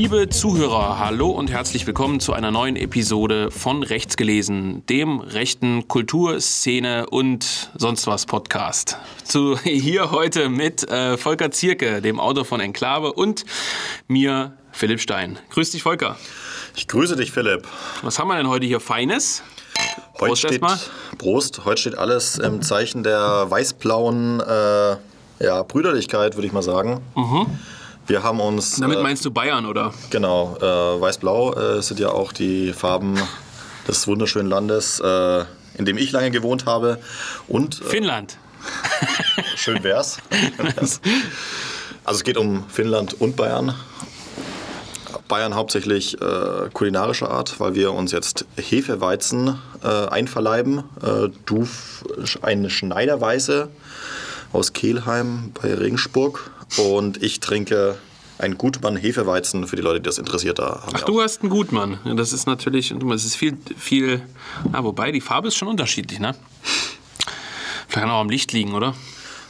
Liebe Zuhörer, hallo und herzlich willkommen zu einer neuen Episode von Rechts gelesen, dem rechten Kulturszene und sonst was Podcast. Zu, hier heute mit äh, Volker Zierke, dem Autor von Enklave und mir, Philipp Stein. Grüß dich, Volker. Ich grüße dich, Philipp. Was haben wir denn heute hier Feines? Heute Prost steht, erstmal. Prost. Heute steht alles im Zeichen der weiß-blauen äh, ja, Brüderlichkeit, würde ich mal sagen. Wir haben uns. Damit äh, meinst du Bayern, oder? Genau, äh, weiß-blau äh, sind ja auch die Farben des wunderschönen Landes, in dem ich lange gewohnt habe. Und Finnland. schön wär's. also es geht um Finnland und Bayern. Bayern hauptsächlich äh, kulinarischer Art, weil wir uns jetzt Hefeweizen äh, einverleiben. Äh, du eine Schneiderweiße aus Kelheim bei Regensburg und ich trinke ein Gutmann Hefeweizen für die Leute, die das interessiert. Da haben Ach, du hast einen Gutmann. Das ist natürlich, es ist viel, viel, na, wobei die Farbe ist schon unterschiedlich, ne? Vielleicht kann auch am Licht liegen, oder?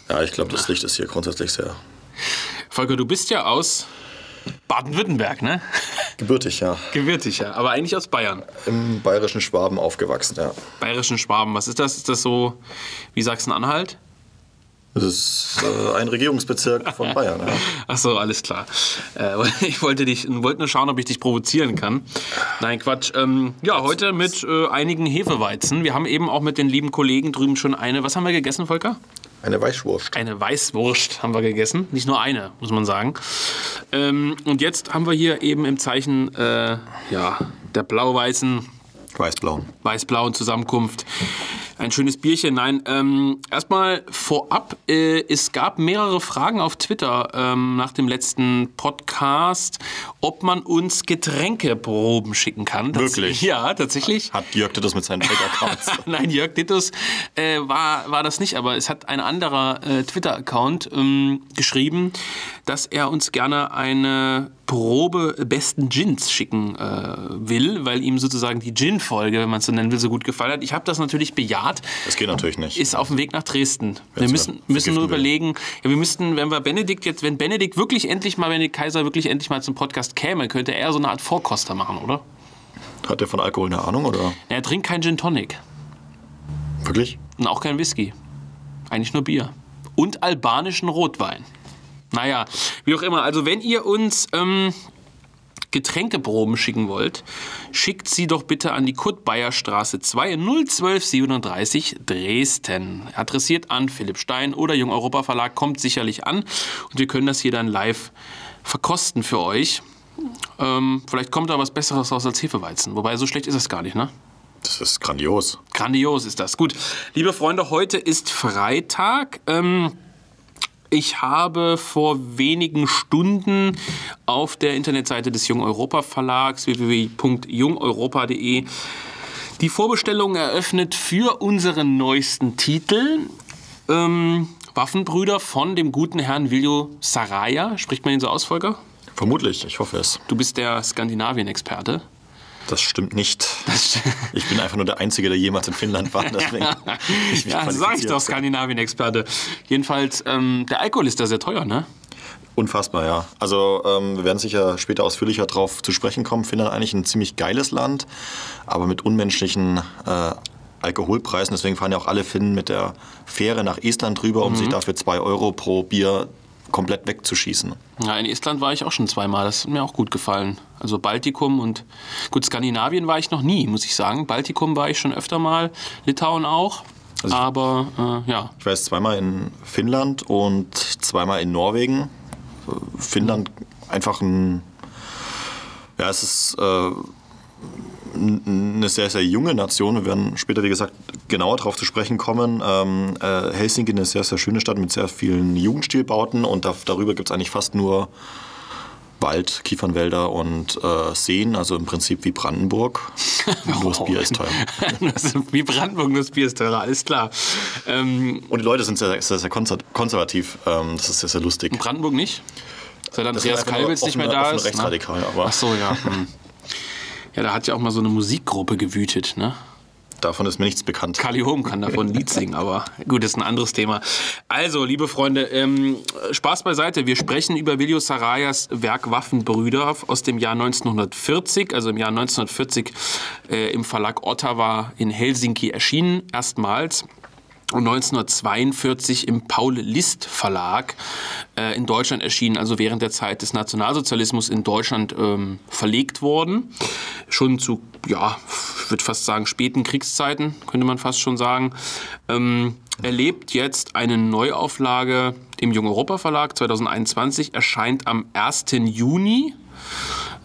Ja, ich glaube, das Licht ist hier grundsätzlich sehr Volker, du bist ja aus Baden-Württemberg, ne? gebürtig, ja. Gebürtig, ja, aber eigentlich aus Bayern. Im bayerischen Schwaben aufgewachsen, ja. Bayerischen Schwaben, was ist das? Ist das so wie Sachsen-Anhalt? Das ist äh, ein Regierungsbezirk von Bayern, ja. Ach so, alles klar. Äh, ich wollte dich, wollte nur schauen, ob ich dich provozieren kann. Nein, Quatsch. Ähm, ja, heute mit äh, einigen Hefeweizen. Wir haben eben auch mit den lieben Kollegen drüben schon eine. Was haben wir gegessen, Volker? Eine Weißwurst. Eine Weißwurst haben wir gegessen. Nicht nur eine, muss man sagen. Ähm, und jetzt haben wir hier eben im Zeichen äh, ja, der blau-weißen, Weißblauen. weiß-blauen Zusammenkunft ein schönes Bierchen. Nein, ähm, erstmal vorab, äh, es gab mehrere Fragen auf Twitter ähm, nach dem letzten Podcast, ob man uns Getränkeproben schicken kann. Tats- Wirklich? Ja, tatsächlich. Hat Jörg das mit seinen Fake-Accounts? Nein, Jörg Dittus äh, war, war das nicht, aber es hat ein anderer äh, Twitter-Account ähm, geschrieben, dass er uns gerne eine Probe besten Gins schicken äh, will, weil ihm sozusagen die Gin-Folge, wenn man es so nennen will, so gut gefallen hat. Ich habe das natürlich bejaht. Das geht natürlich nicht. Ist auf dem Weg nach Dresden. Wir Wenn's müssen, mal müssen nur überlegen, ja, wir müssten, wenn wir Benedikt jetzt, wenn Benedikt wirklich endlich mal, wenn der Kaiser wirklich endlich mal zum Podcast käme, könnte er so eine Art Vorkoster machen, oder? Hat der von Alkohol eine Ahnung oder? Er trinkt kein Gin Tonic. Wirklich? Und auch kein Whisky. Eigentlich nur Bier. Und albanischen Rotwein. Naja, wie auch immer. Also wenn ihr uns ähm, Getränkeproben schicken wollt, schickt sie doch bitte an die Kurt-Bayer-Straße 2 01237 Dresden. Adressiert an Philipp Stein oder Jung Europa Verlag, kommt sicherlich an. Und wir können das hier dann live verkosten für euch. Ähm, vielleicht kommt da was Besseres raus als Hefeweizen. Wobei, so schlecht ist es gar nicht, ne? Das ist grandios. Grandios ist das. Gut, liebe Freunde, heute ist Freitag. Ähm, ich habe vor wenigen Stunden auf der Internetseite des Jung Europa Verlags www.jungeuropa.de die Vorbestellung eröffnet für unseren neuesten Titel. Ähm, Waffenbrüder von dem guten Herrn Viljo Saraya. Spricht man ihn so aus, Volker? Vermutlich, ich hoffe es. Du bist der Skandinavien-Experte. Das stimmt nicht. Ich bin einfach nur der Einzige, der jemals in Finnland war. Deswegen ich Ja, sag ich doch, Skandinavien-Experte. Jedenfalls, ähm, der Alkohol ist da sehr teuer, ne? Unfassbar, ja. Also ähm, wir werden sicher später ausführlicher darauf zu sprechen kommen. Finnland eigentlich ein ziemlich geiles Land, aber mit unmenschlichen äh, Alkoholpreisen. Deswegen fahren ja auch alle Finnen mit der Fähre nach Estland drüber, um sich dafür 2 Euro pro Bier komplett wegzuschießen. Ja, in Estland war ich auch schon zweimal. Das hat mir auch gut gefallen. Also Baltikum und gut, Skandinavien war ich noch nie, muss ich sagen. Baltikum war ich schon öfter mal, Litauen auch. Also ich- Aber äh, ja, Ich war jetzt zweimal in Finnland und zweimal in Norwegen. Finnland einfach ein. Ja, es ist äh, eine sehr, sehr junge Nation. Wir werden später, wie gesagt, genauer darauf zu sprechen kommen. Ähm, äh, Helsinki eine sehr, sehr schöne Stadt mit sehr vielen Jugendstilbauten und da, darüber gibt es eigentlich fast nur Wald, Kiefernwälder und äh, Seen, also im Prinzip wie Brandenburg. Nur das Bier ist teuer. Ist Wie Brandenburg, das Bier ist teurer, alles klar. Ähm, Und die Leute sind sehr, sehr, sehr konser- konservativ. Ähm, das ist sehr, sehr lustig. Brandenburg nicht? Seit Andreas nur Kalbitz nicht mehr da offene ist. ne? rechtsradikal, aber- Ach so, ja. Ja, da hat ja auch mal so eine Musikgruppe gewütet, ne? davon ist mir nichts bekannt. Kali Holm kann davon ein Lied singen, aber gut, das ist ein anderes Thema. Also, liebe Freunde, ähm, Spaß beiseite. Wir sprechen über Viljo Sarayas Werk Waffenbrüder aus dem Jahr 1940, also im Jahr 1940 äh, im Verlag Ottawa in Helsinki erschienen, erstmals und 1942 im Paul List Verlag äh, in Deutschland erschienen, also während der Zeit des Nationalsozialismus in Deutschland ähm, verlegt worden. Schon zu, ja, ich würde fast sagen, späten Kriegszeiten, könnte man fast schon sagen. Ähm, erlebt jetzt eine Neuauflage im Jung Europa Verlag 2021, erscheint am 1. Juni,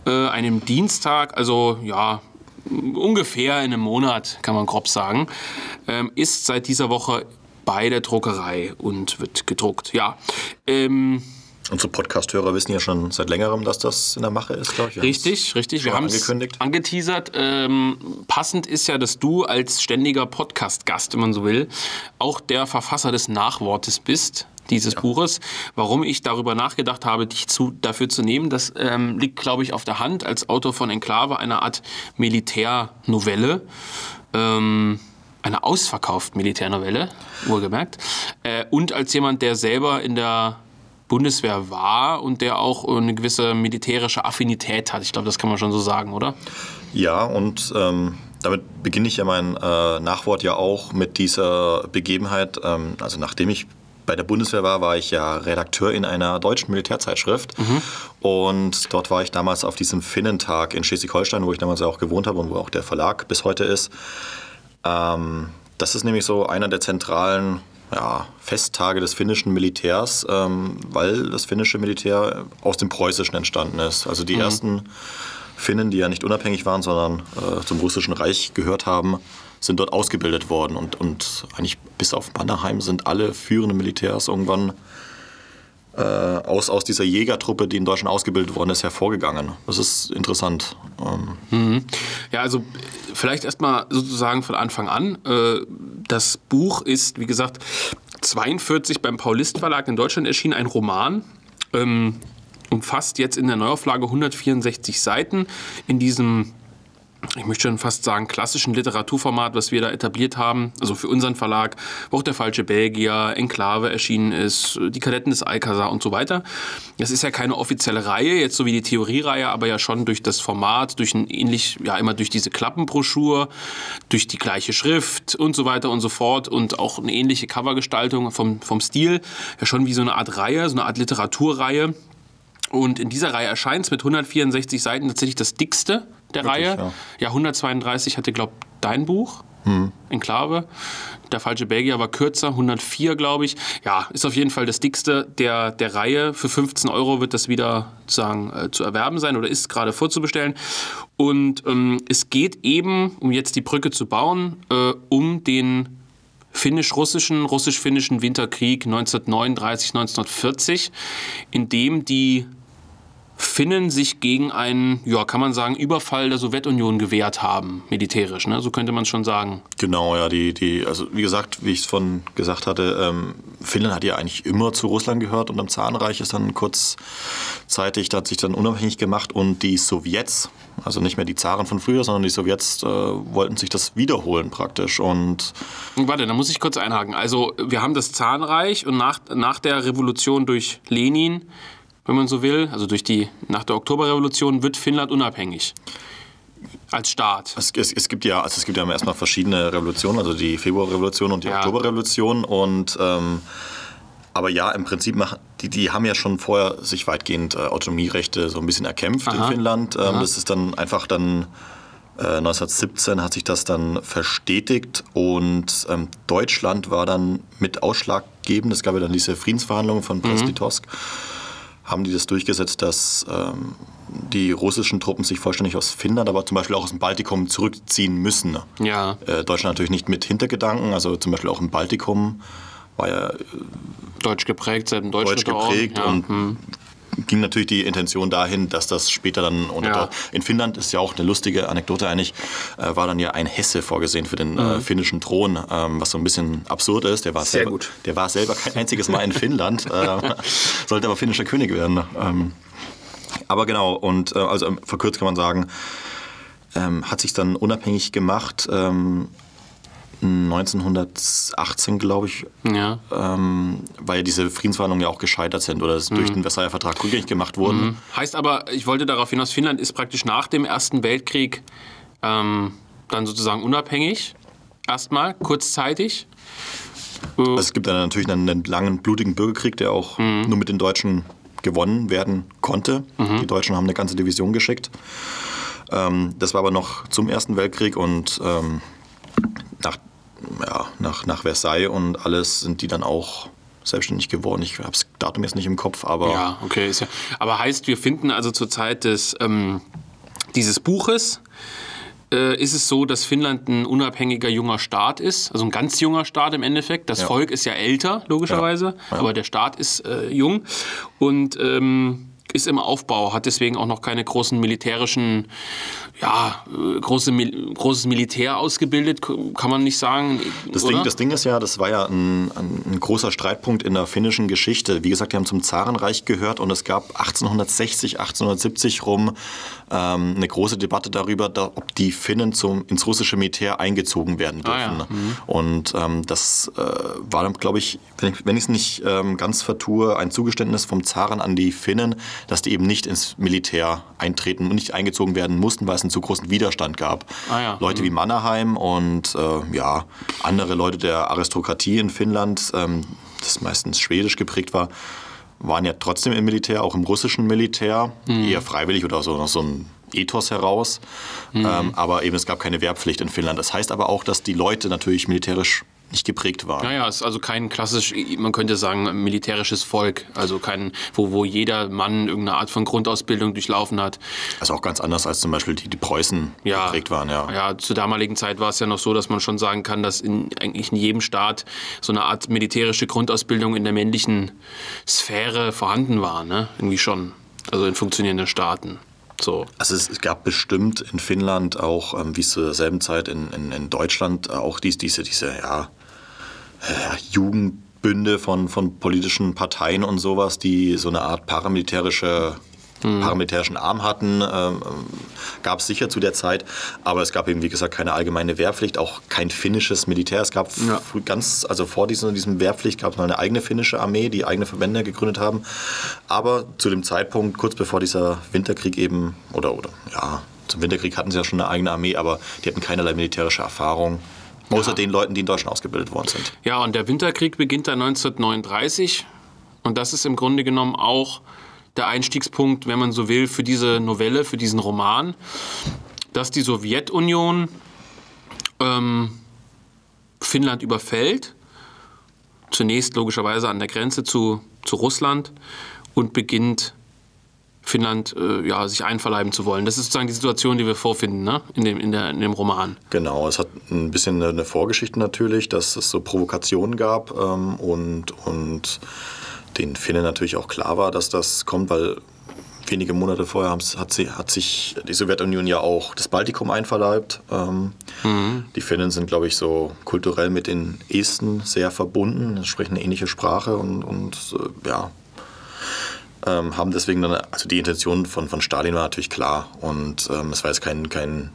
äh, einem Dienstag, also ja, ungefähr in einem Monat, kann man grob sagen, ähm, ist seit dieser Woche bei der Druckerei und wird gedruckt. Ja. Ähm, Unsere Podcast-Hörer wissen ja schon seit längerem, dass das in der Mache ist, glaube ich. Wir richtig, richtig. Wir haben es angeteasert. Ähm, passend ist ja, dass du als ständiger Podcast-Gast, wenn man so will, auch der Verfasser des Nachwortes bist dieses ja. Buches. Warum ich darüber nachgedacht habe, dich zu, dafür zu nehmen, das ähm, liegt, glaube ich, auf der Hand als Autor von Enklave, einer Art Militärnovelle. Ähm, eine ausverkauft Militärnovelle, wohlgemerkt. Äh, und als jemand, der selber in der Bundeswehr war und der auch eine gewisse militärische Affinität hat. Ich glaube, das kann man schon so sagen, oder? Ja, und ähm, damit beginne ich ja mein äh, Nachwort ja auch mit dieser Begebenheit. Ähm, also nachdem ich bei der Bundeswehr war, war ich ja Redakteur in einer deutschen Militärzeitschrift. Mhm. Und dort war ich damals auf diesem Finnentag in Schleswig-Holstein, wo ich damals auch gewohnt habe und wo auch der Verlag bis heute ist. Ähm, das ist nämlich so einer der zentralen ja, Festtage des finnischen Militärs, ähm, weil das finnische Militär aus dem preußischen entstanden ist. Also die mhm. ersten Finnen, die ja nicht unabhängig waren, sondern äh, zum russischen Reich gehört haben, sind dort ausgebildet worden. Und, und eigentlich bis auf Mannerheim sind alle führenden Militärs irgendwann äh, aus, aus dieser Jägertruppe, die in Deutschland ausgebildet worden ist, hervorgegangen. Das ist interessant. Ähm mhm. Ja, also vielleicht erstmal sozusagen von Anfang an. Äh, das Buch ist, wie gesagt, 42 beim Paulist Verlag in Deutschland erschienen, ein Roman. Ähm, umfasst jetzt in der Neuauflage 164 Seiten in diesem ich möchte schon fast sagen, klassischen Literaturformat, was wir da etabliert haben, also für unseren Verlag, wo auch der falsche Belgier, Enklave erschienen ist, die Kadetten des Alcazar und so weiter. Es ist ja keine offizielle Reihe, jetzt so wie die Theoriereihe, aber ja schon durch das Format, durch ein ähnlich, ja immer durch diese Klappenbroschur, durch die gleiche Schrift und so weiter und so fort und auch eine ähnliche Covergestaltung vom, vom Stil, ja schon wie so eine Art Reihe, so eine Art Literaturreihe. Und in dieser Reihe erscheint es mit 164 Seiten tatsächlich das dickste der Wirklich, Reihe. Ja. ja, 132 hatte, glaube ich, dein Buch. Hm. Enklave. Der falsche Belgier war kürzer, 104, glaube ich. Ja, ist auf jeden Fall das dickste der, der Reihe. Für 15 Euro wird das wieder sozusagen äh, zu erwerben sein oder ist gerade vorzubestellen. Und ähm, es geht eben, um jetzt die Brücke zu bauen, äh, um den finnisch-russischen, russisch-finnischen Winterkrieg 1939, 1940, in dem die Finnen sich gegen einen, ja, kann man sagen, Überfall der Sowjetunion gewehrt haben, militärisch, ne? So könnte man es schon sagen. Genau, ja, die, die, also wie gesagt, wie ich es von gesagt hatte, ähm, Finnland hat ja eigentlich immer zu Russland gehört und am Zahnreich ist dann kurzzeitig, da hat sich dann unabhängig gemacht und die Sowjets, also nicht mehr die Zaren von früher, sondern die Sowjets äh, wollten sich das wiederholen praktisch und Warte, da muss ich kurz einhaken. Also wir haben das Zahnreich und nach, nach der Revolution durch Lenin wenn man so will, also durch die nach der Oktoberrevolution wird Finnland unabhängig als Staat. Es, es, es, gibt ja, also es gibt ja erstmal verschiedene Revolutionen, also die Februarrevolution und die ja. Oktoberrevolution und ähm, aber ja, im Prinzip machen die, die haben ja schon vorher sich weitgehend äh, Autonomierechte so ein bisschen erkämpft Aha. in Finnland. Ähm, das ist dann einfach dann äh, 1917 hat sich das dann verstetigt und ähm, Deutschland war dann mit ausschlaggebend. Es gab ja dann diese Friedensverhandlungen von Brest-Litovsk. Mhm haben die das durchgesetzt, dass ähm, die russischen Truppen sich vollständig aus Finnland, aber zum Beispiel auch aus dem Baltikum zurückziehen müssen. Ja. Äh, Deutschland natürlich nicht mit Hintergedanken, also zum Beispiel auch im Baltikum war ja äh, deutsch geprägt, seit dem Deutschen deutsch geprägt ja. und hm ging natürlich die Intention dahin, dass das später dann ja. in Finnland ist ja auch eine lustige Anekdote eigentlich, äh, war dann ja ein Hesse vorgesehen für den äh, mhm. äh, finnischen Thron, ähm, was so ein bisschen absurd ist. Der war Sehr selber, gut. Der war selber kein einziges Mal in Finnland, äh, sollte aber finnischer König werden. Ähm, aber genau, und äh, also verkürzt kann man sagen, ähm, hat sich dann unabhängig gemacht. Ähm, 1918, glaube ich, Ja. ähm, weil diese Friedensverhandlungen ja auch gescheitert sind oder es durch den Versailler Vertrag rückgängig gemacht wurden. Heißt aber, ich wollte darauf hinaus, Finnland ist praktisch nach dem Ersten Weltkrieg ähm, dann sozusagen unabhängig. Erstmal, kurzzeitig. Also es gibt dann natürlich einen, einen langen, blutigen Bürgerkrieg, der auch nur mit den Deutschen gewonnen werden konnte. Die Deutschen haben eine ganze Division geschickt. Ähm, das war aber noch zum Ersten Weltkrieg und ähm, nach, ja, nach, nach Versailles und alles sind die dann auch selbstständig geworden. Ich habe das Datum jetzt nicht im Kopf, aber Ja, okay. Ist ja, aber heißt, wir finden also zur Zeit des, ähm, dieses Buches, äh, ist es so, dass Finnland ein unabhängiger junger Staat ist, also ein ganz junger Staat im Endeffekt. Das Ja. Volk ist ja älter, logischerweise, Ja. Ja. aber der Staat ist äh, jung und ähm, ist im Aufbau, hat deswegen auch noch keine großen militärischen, ja, äh, große, Mil großes Militär ausgebildet, kann man nicht sagen. Das? Ding, das Ding ist ja, das war ja ein, ein, ein großer Streitpunkt in der finnischen Geschichte. Wie gesagt, die haben zum Zarenreich gehört und es gab 1860, 1870 rum ähm, eine große Debatte darüber, da, ob die Finnen zum, ins russische Militär eingezogen werden Ah, ja. dürfen. Und ähm, das äh, war dann, glaube ich, wenn ich es nicht ähm, ganz vertue, ein Zugeständnis vom Zaren an die Finnen, dass die eben nicht ins Militär eintreten und nicht eingezogen werden mussten, weil es einen zu großen Widerstand gab. Ah, ja. Leute wie Mannerheim und äh, ja, andere Leute der Aristokratie in Finnland, ähm, das meistens schwedisch geprägt war, waren ja trotzdem im Militär, auch im russischen Militär, eher freiwillig oder so, so ein Ethos heraus. Ähm, aber eben es gab keine Wehrpflicht in Finnland. Das heißt aber auch, dass die Leute natürlich militärisch nicht geprägt waren. Naja, es ist also kein klassisch, man könnte sagen, militärisches Volk. Also kein, wo, wo jeder Mann irgendeine Art von Grundausbildung durchlaufen hat. Also auch ganz anders als zum Beispiel die, die Preußen Ja, geprägt waren. Ja. ja, zur damaligen Zeit war es ja noch so, dass man schon sagen kann, dass in, eigentlich in jedem Staat so eine Art militärische Grundausbildung in der männlichen Sphäre vorhanden war. Ne? Irgendwie schon. Also in funktionierenden Staaten. So. Also es, gab bestimmt in Finnland auch, ähm, wie es zur selben Zeit in, in, in Deutschland, äh, auch dies, diese, diese ja, Jugendbünde von, von politischen Parteien und sowas, die so eine Art paramilitärische paramilitärischen Arm hatten, ähm, gab es sicher zu der Zeit, aber es gab eben, wie gesagt, keine allgemeine Wehrpflicht, auch kein finnisches Militär. Es gab Ja. ganz, also vor diesem, diesem Wehrpflicht gab es mal eine eigene finnische Armee, die eigene Verbände gegründet haben. Aber zu dem Zeitpunkt, kurz bevor dieser Winterkrieg eben, oder, oder ja, zum Winterkrieg hatten sie ja schon eine eigene Armee, aber die hatten keinerlei militärische Erfahrung. Außer den Leuten, die in Deutschland ausgebildet worden sind. Ja, und der Winterkrieg beginnt dann 1939. Und das ist im Grunde genommen auch der Einstiegspunkt, wenn man so will, für diese Novelle, für diesen Roman, dass die Sowjetunion ähm, Finnland überfällt. Zunächst logischerweise an der Grenze zu, zu Russland und beginnt Finnland äh, ja, sich einverleiben zu wollen. Das ist sozusagen die Situation, die wir vorfinden ne? in, dem, in, der, in dem Roman. Genau, es hat ein bisschen eine Vorgeschichte natürlich, dass es so Provokationen gab ähm, und, und den Finnen natürlich auch klar war, dass das kommt, weil wenige Monate vorher hat, sie, hat sich die Sowjetunion ja auch das Baltikum einverleibt. Ähm, Die Finnen sind, glaube ich, so kulturell mit den Esten sehr verbunden, sprechen eine ähnliche Sprache und, und äh, ja, ähm, haben deswegen dann, also die Intention von, von Stalin war natürlich klar und ähm, es war jetzt kein, kein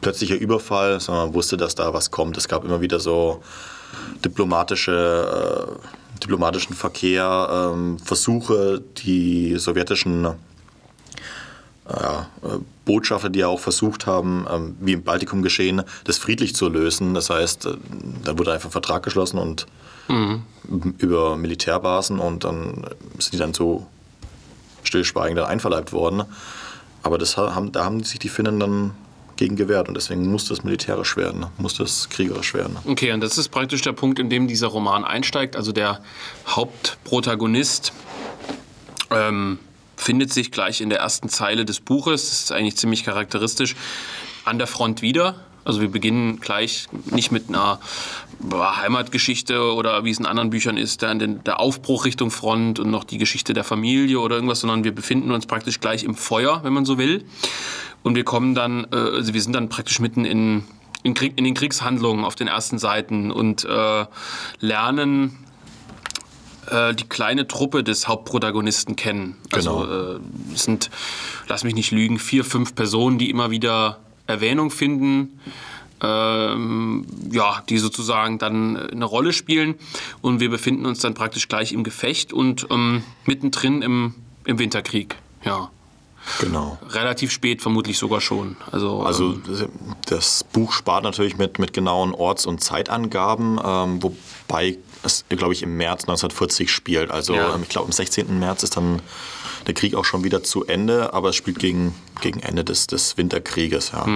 plötzlicher Überfall, sondern man wusste, dass da was kommt. Es gab immer wieder so diplomatische, äh, diplomatischen Verkehr, ähm, Versuche, die sowjetischen ja, äh, Botschafter, die ja auch versucht haben, ähm, wie im Baltikum geschehen, das friedlich zu lösen. Das heißt, äh, da wurde einfach ein Vertrag geschlossen und über Militärbasen und dann sind die dann so stillschweigend einverleibt worden. Aber das haben, da haben sich die Finnen dann gegen gewehrt und deswegen musste es militärisch werden, musste es kriegerisch werden. Okay, und das ist praktisch der Punkt, in dem dieser Roman einsteigt. Also der Hauptprotagonist ähm, findet sich gleich in der ersten Zeile des Buches, das ist eigentlich ziemlich charakteristisch, an der Front wieder. Also wir beginnen gleich nicht mit einer Heimatgeschichte oder wie es in anderen Büchern ist, der, der Aufbruch Richtung Front und noch die Geschichte der Familie oder irgendwas, sondern wir befinden uns praktisch gleich im Feuer, wenn man so will. Und wir kommen dann, äh, also wir sind dann praktisch mitten in, in, Krieg, in den Kriegshandlungen auf den ersten Seiten und äh, lernen äh, die kleine Truppe des Hauptprotagonisten kennen. Also Genau. äh, es sind, lass mich nicht lügen, vier, fünf Personen, die immer wieder Erwähnung finden. Ähm, ja, die sozusagen dann eine Rolle spielen. Und wir befinden uns dann praktisch gleich im Gefecht und ähm, mittendrin im, im Winterkrieg. Ja. Genau. Relativ spät vermutlich sogar schon. Also, Also das Buch spart natürlich mit, mit genauen Orts- und Zeitangaben, ähm, wobei es, glaube ich, im März 1940 spielt. Also Ja. ähm, ich glaube, am 16. März ist dann der Krieg auch schon wieder zu Ende, aber es spielt gegen, gegen Ende des, des Winterkrieges. Ja.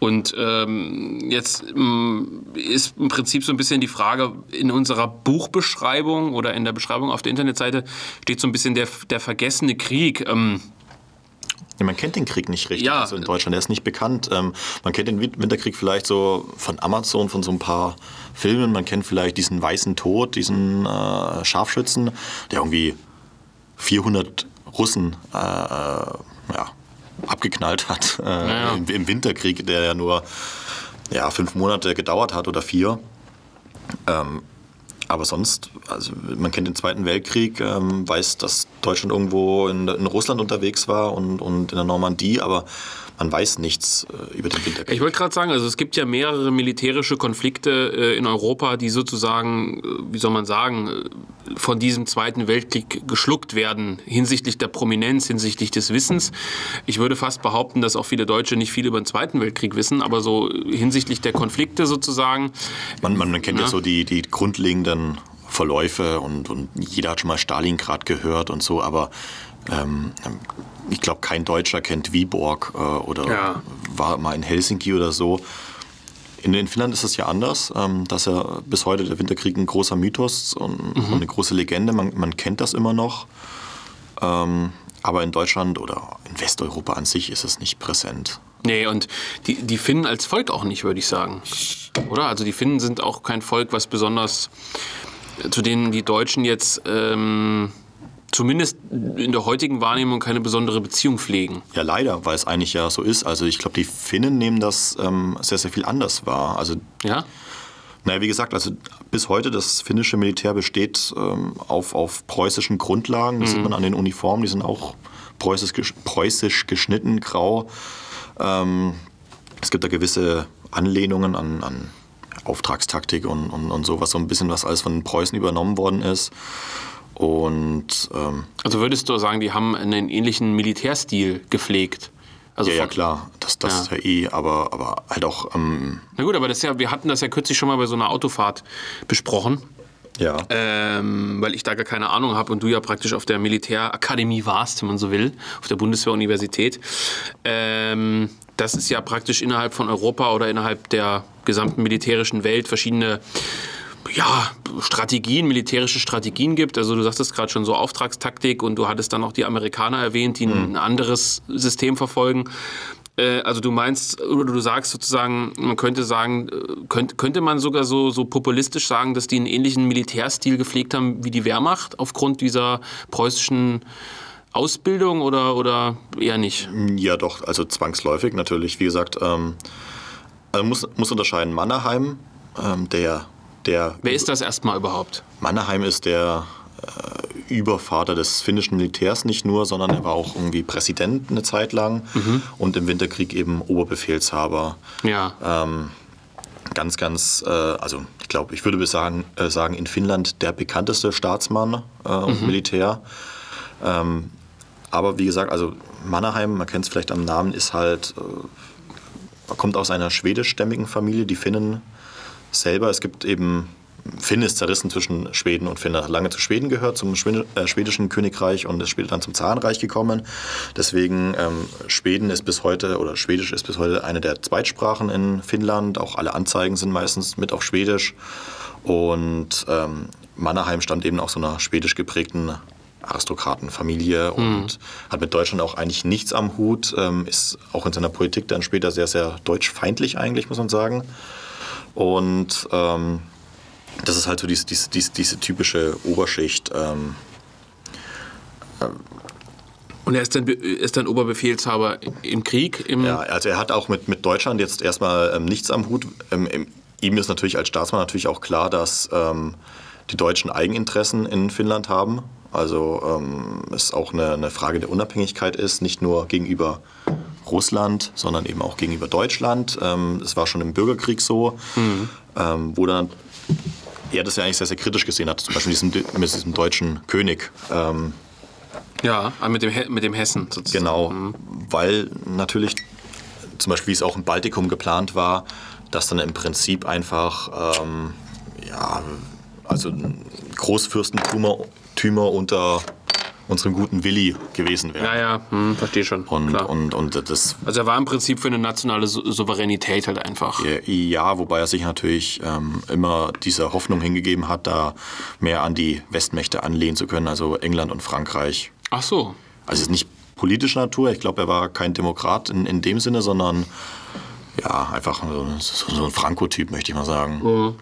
Und ähm, jetzt ähm, ist im Prinzip so ein bisschen die Frage, in unserer Buchbeschreibung oder in der Beschreibung auf der Internetseite steht so ein bisschen der, der vergessene Krieg. Ähm, Ja, man kennt den Krieg nicht richtig. Ja. Also in Deutschland, der ist nicht bekannt. Ähm, man kennt den Win- Winterkrieg vielleicht so von Amazon, von so ein paar Filmen. Man kennt vielleicht diesen Weißen Tod, diesen äh, Scharfschützen, der irgendwie 400 Russen äh, äh, ja, abgeknallt hat äh, ja. im, im Winterkrieg, der ja nur ja, fünf Monate gedauert hat oder vier. Ähm, aber sonst, also man kennt den Zweiten Weltkrieg, ähm, weiß, dass Deutschland irgendwo in, in Russland unterwegs war und, und in der Normandie, aber man weiß nichts äh, über den Winterkrieg. Ich wollte gerade sagen, also es gibt ja mehrere militärische Konflikte äh, in Europa, die sozusagen, äh, wie soll man sagen, äh, von diesem Zweiten Weltkrieg geschluckt werden, hinsichtlich der Prominenz, hinsichtlich des Wissens. Ich würde fast behaupten, dass auch viele Deutsche nicht viel über den Zweiten Weltkrieg wissen, aber so hinsichtlich der Konflikte sozusagen, Man, man, man kennt ja, Ja. so die, die grundlegenden Verläufe und, und jeder hat schon mal Stalingrad gehört und so, aber ähm, ich glaube, kein Deutscher kennt Viborg äh, oder Ja. war mal in Helsinki oder so. In, in Finnland ist es ja anders. Ähm, dass ja bis heute der Winterkrieg ein großer Mythos und, und eine große Legende. Man, man kennt das immer noch. Ähm, aber in Deutschland oder in Westeuropa an sich ist es nicht präsent. Nee, und die, die Finnen als Volk auch nicht, würde ich sagen. Oder? Also die Finnen sind auch kein Volk, was besonders, zu denen die Deutschen jetzt ähm, zumindest in der heutigen Wahrnehmung keine besondere Beziehung pflegen. Ja, leider, weil es eigentlich ja so ist. Also ich glaube, die Finnen nehmen das ähm, sehr, sehr viel anders wahr. Also, Ja? naja, wie gesagt, also bis heute das finnische Militär besteht ähm, auf, auf preußischen Grundlagen. Das sieht man an den Uniformen, die sind auch preußisch, preußisch geschnitten, grau. Ähm, es gibt da gewisse Anlehnungen an, an Auftragstaktik und, und, und sowas, so ein bisschen was alles von den Preußen übernommen worden ist. Und ähm, Also würdest du sagen, die haben einen ähnlichen Militärstil gepflegt? Also ja, ja, klar, das, das Ja. ist ja eh, aber, aber halt auch, ähm, Na gut, aber das ist ja, wir hatten das ja kürzlich schon mal bei so einer Autofahrt besprochen. ja. ähm, weil ich da gar keine Ahnung habe und du ja praktisch auf der Militärakademie warst, wenn man so will, auf der Bundeswehruniversität. Ähm, dass es ja praktisch innerhalb von Europa oder innerhalb der gesamten militärischen Welt verschiedene ja, Strategien, militärische Strategien gibt. Also du sagtest gerade schon so Auftragstaktik und du hattest dann auch die Amerikaner erwähnt, die ein anderes System verfolgen. Äh, Also du meinst, oder du sagst sozusagen, man könnte sagen, äh, könnte, könnte man sogar so, so populistisch sagen, dass die einen ähnlichen Militärstil gepflegt haben wie die Wehrmacht aufgrund dieser preußischen Ausbildung oder, oder eher nicht? Ja, doch, also zwangsläufig natürlich. Wie gesagt, ähm, also muss, muss unterscheiden. Mannerheim, ähm, der, der Wer ist das erstmal überhaupt? Mannerheim ist der äh, Übervater des finnischen Militärs nicht nur, sondern er war auch irgendwie Präsident eine Zeit lang und im Winterkrieg eben Oberbefehlshaber. Ja. Ähm, ganz, ganz, äh, also ich glaube, ich würde sagen, äh, sagen, in Finnland der bekannteste Staatsmann äh, und Militär. Ähm, aber wie gesagt, also Mannerheim, man kennt es vielleicht am Namen, ist halt, äh, kommt aus einer schwedischstämmigen Familie, die Finnen selber. Es gibt eben, Finn ist zerrissen zwischen Schweden und Finnland. Lange zu Schweden gehört, zum äh, schwedischen Königreich und ist später dann zum Zarenreich gekommen. Deswegen, ähm, Schweden ist bis heute, oder Schwedisch ist bis heute eine der Zweitsprachen in Finnland. Auch alle Anzeigen sind meistens mit auf Schwedisch. Und ähm, Mannerheim stammt eben aus so einer schwedisch geprägten Aristokratenfamilie und hat mit Deutschland auch eigentlich nichts am Hut, ähm, ist auch in seiner Politik dann später sehr, sehr deutschfeindlich eigentlich, muss man sagen. Und ähm, das ist halt so diese, diese, diese, diese typische Oberschicht. Ähm, Und er ist dann, ist dann Oberbefehlshaber im Krieg? Im, ja, also er hat auch mit, mit Deutschland jetzt erstmal ähm, nichts am Hut. Ähm, im, ihm ist natürlich als Staatsmann natürlich auch klar, dass ähm, die Deutschen Eigeninteressen in Finnland haben. Also ähm, es auch eine, eine Frage der Unabhängigkeit ist, nicht nur gegenüber Russland, sondern eben auch gegenüber Deutschland. Ähm, es war schon im Bürgerkrieg so, ähm, wo dann er das ja eigentlich sehr, sehr kritisch gesehen hat, zum Beispiel diesem, mit diesem deutschen König. Ähm, Ja, ah, mit dem, mit dem Hessen sozusagen. Genau, weil natürlich zum Beispiel, wie es auch im Baltikum geplant war, dass dann im Prinzip einfach ähm, ja, also Großfürstentümer Tümer unter unserem guten Willi gewesen wären. Ja, ja, hm, verstehe schon. Und, Klar. und, und das also er war im Prinzip für eine nationale Sou- Souveränität halt einfach. ja, wobei er sich natürlich ähm, immer dieser Hoffnung hingegeben hat, da mehr an die Westmächte anlehnen zu können, also England und Frankreich. Ach so. Also es ist nicht politischer Natur, ich glaube, er war kein Demokrat in, in dem Sinne, sondern ja, einfach so, so, ein Franco-Typ, möchte ich mal sagen.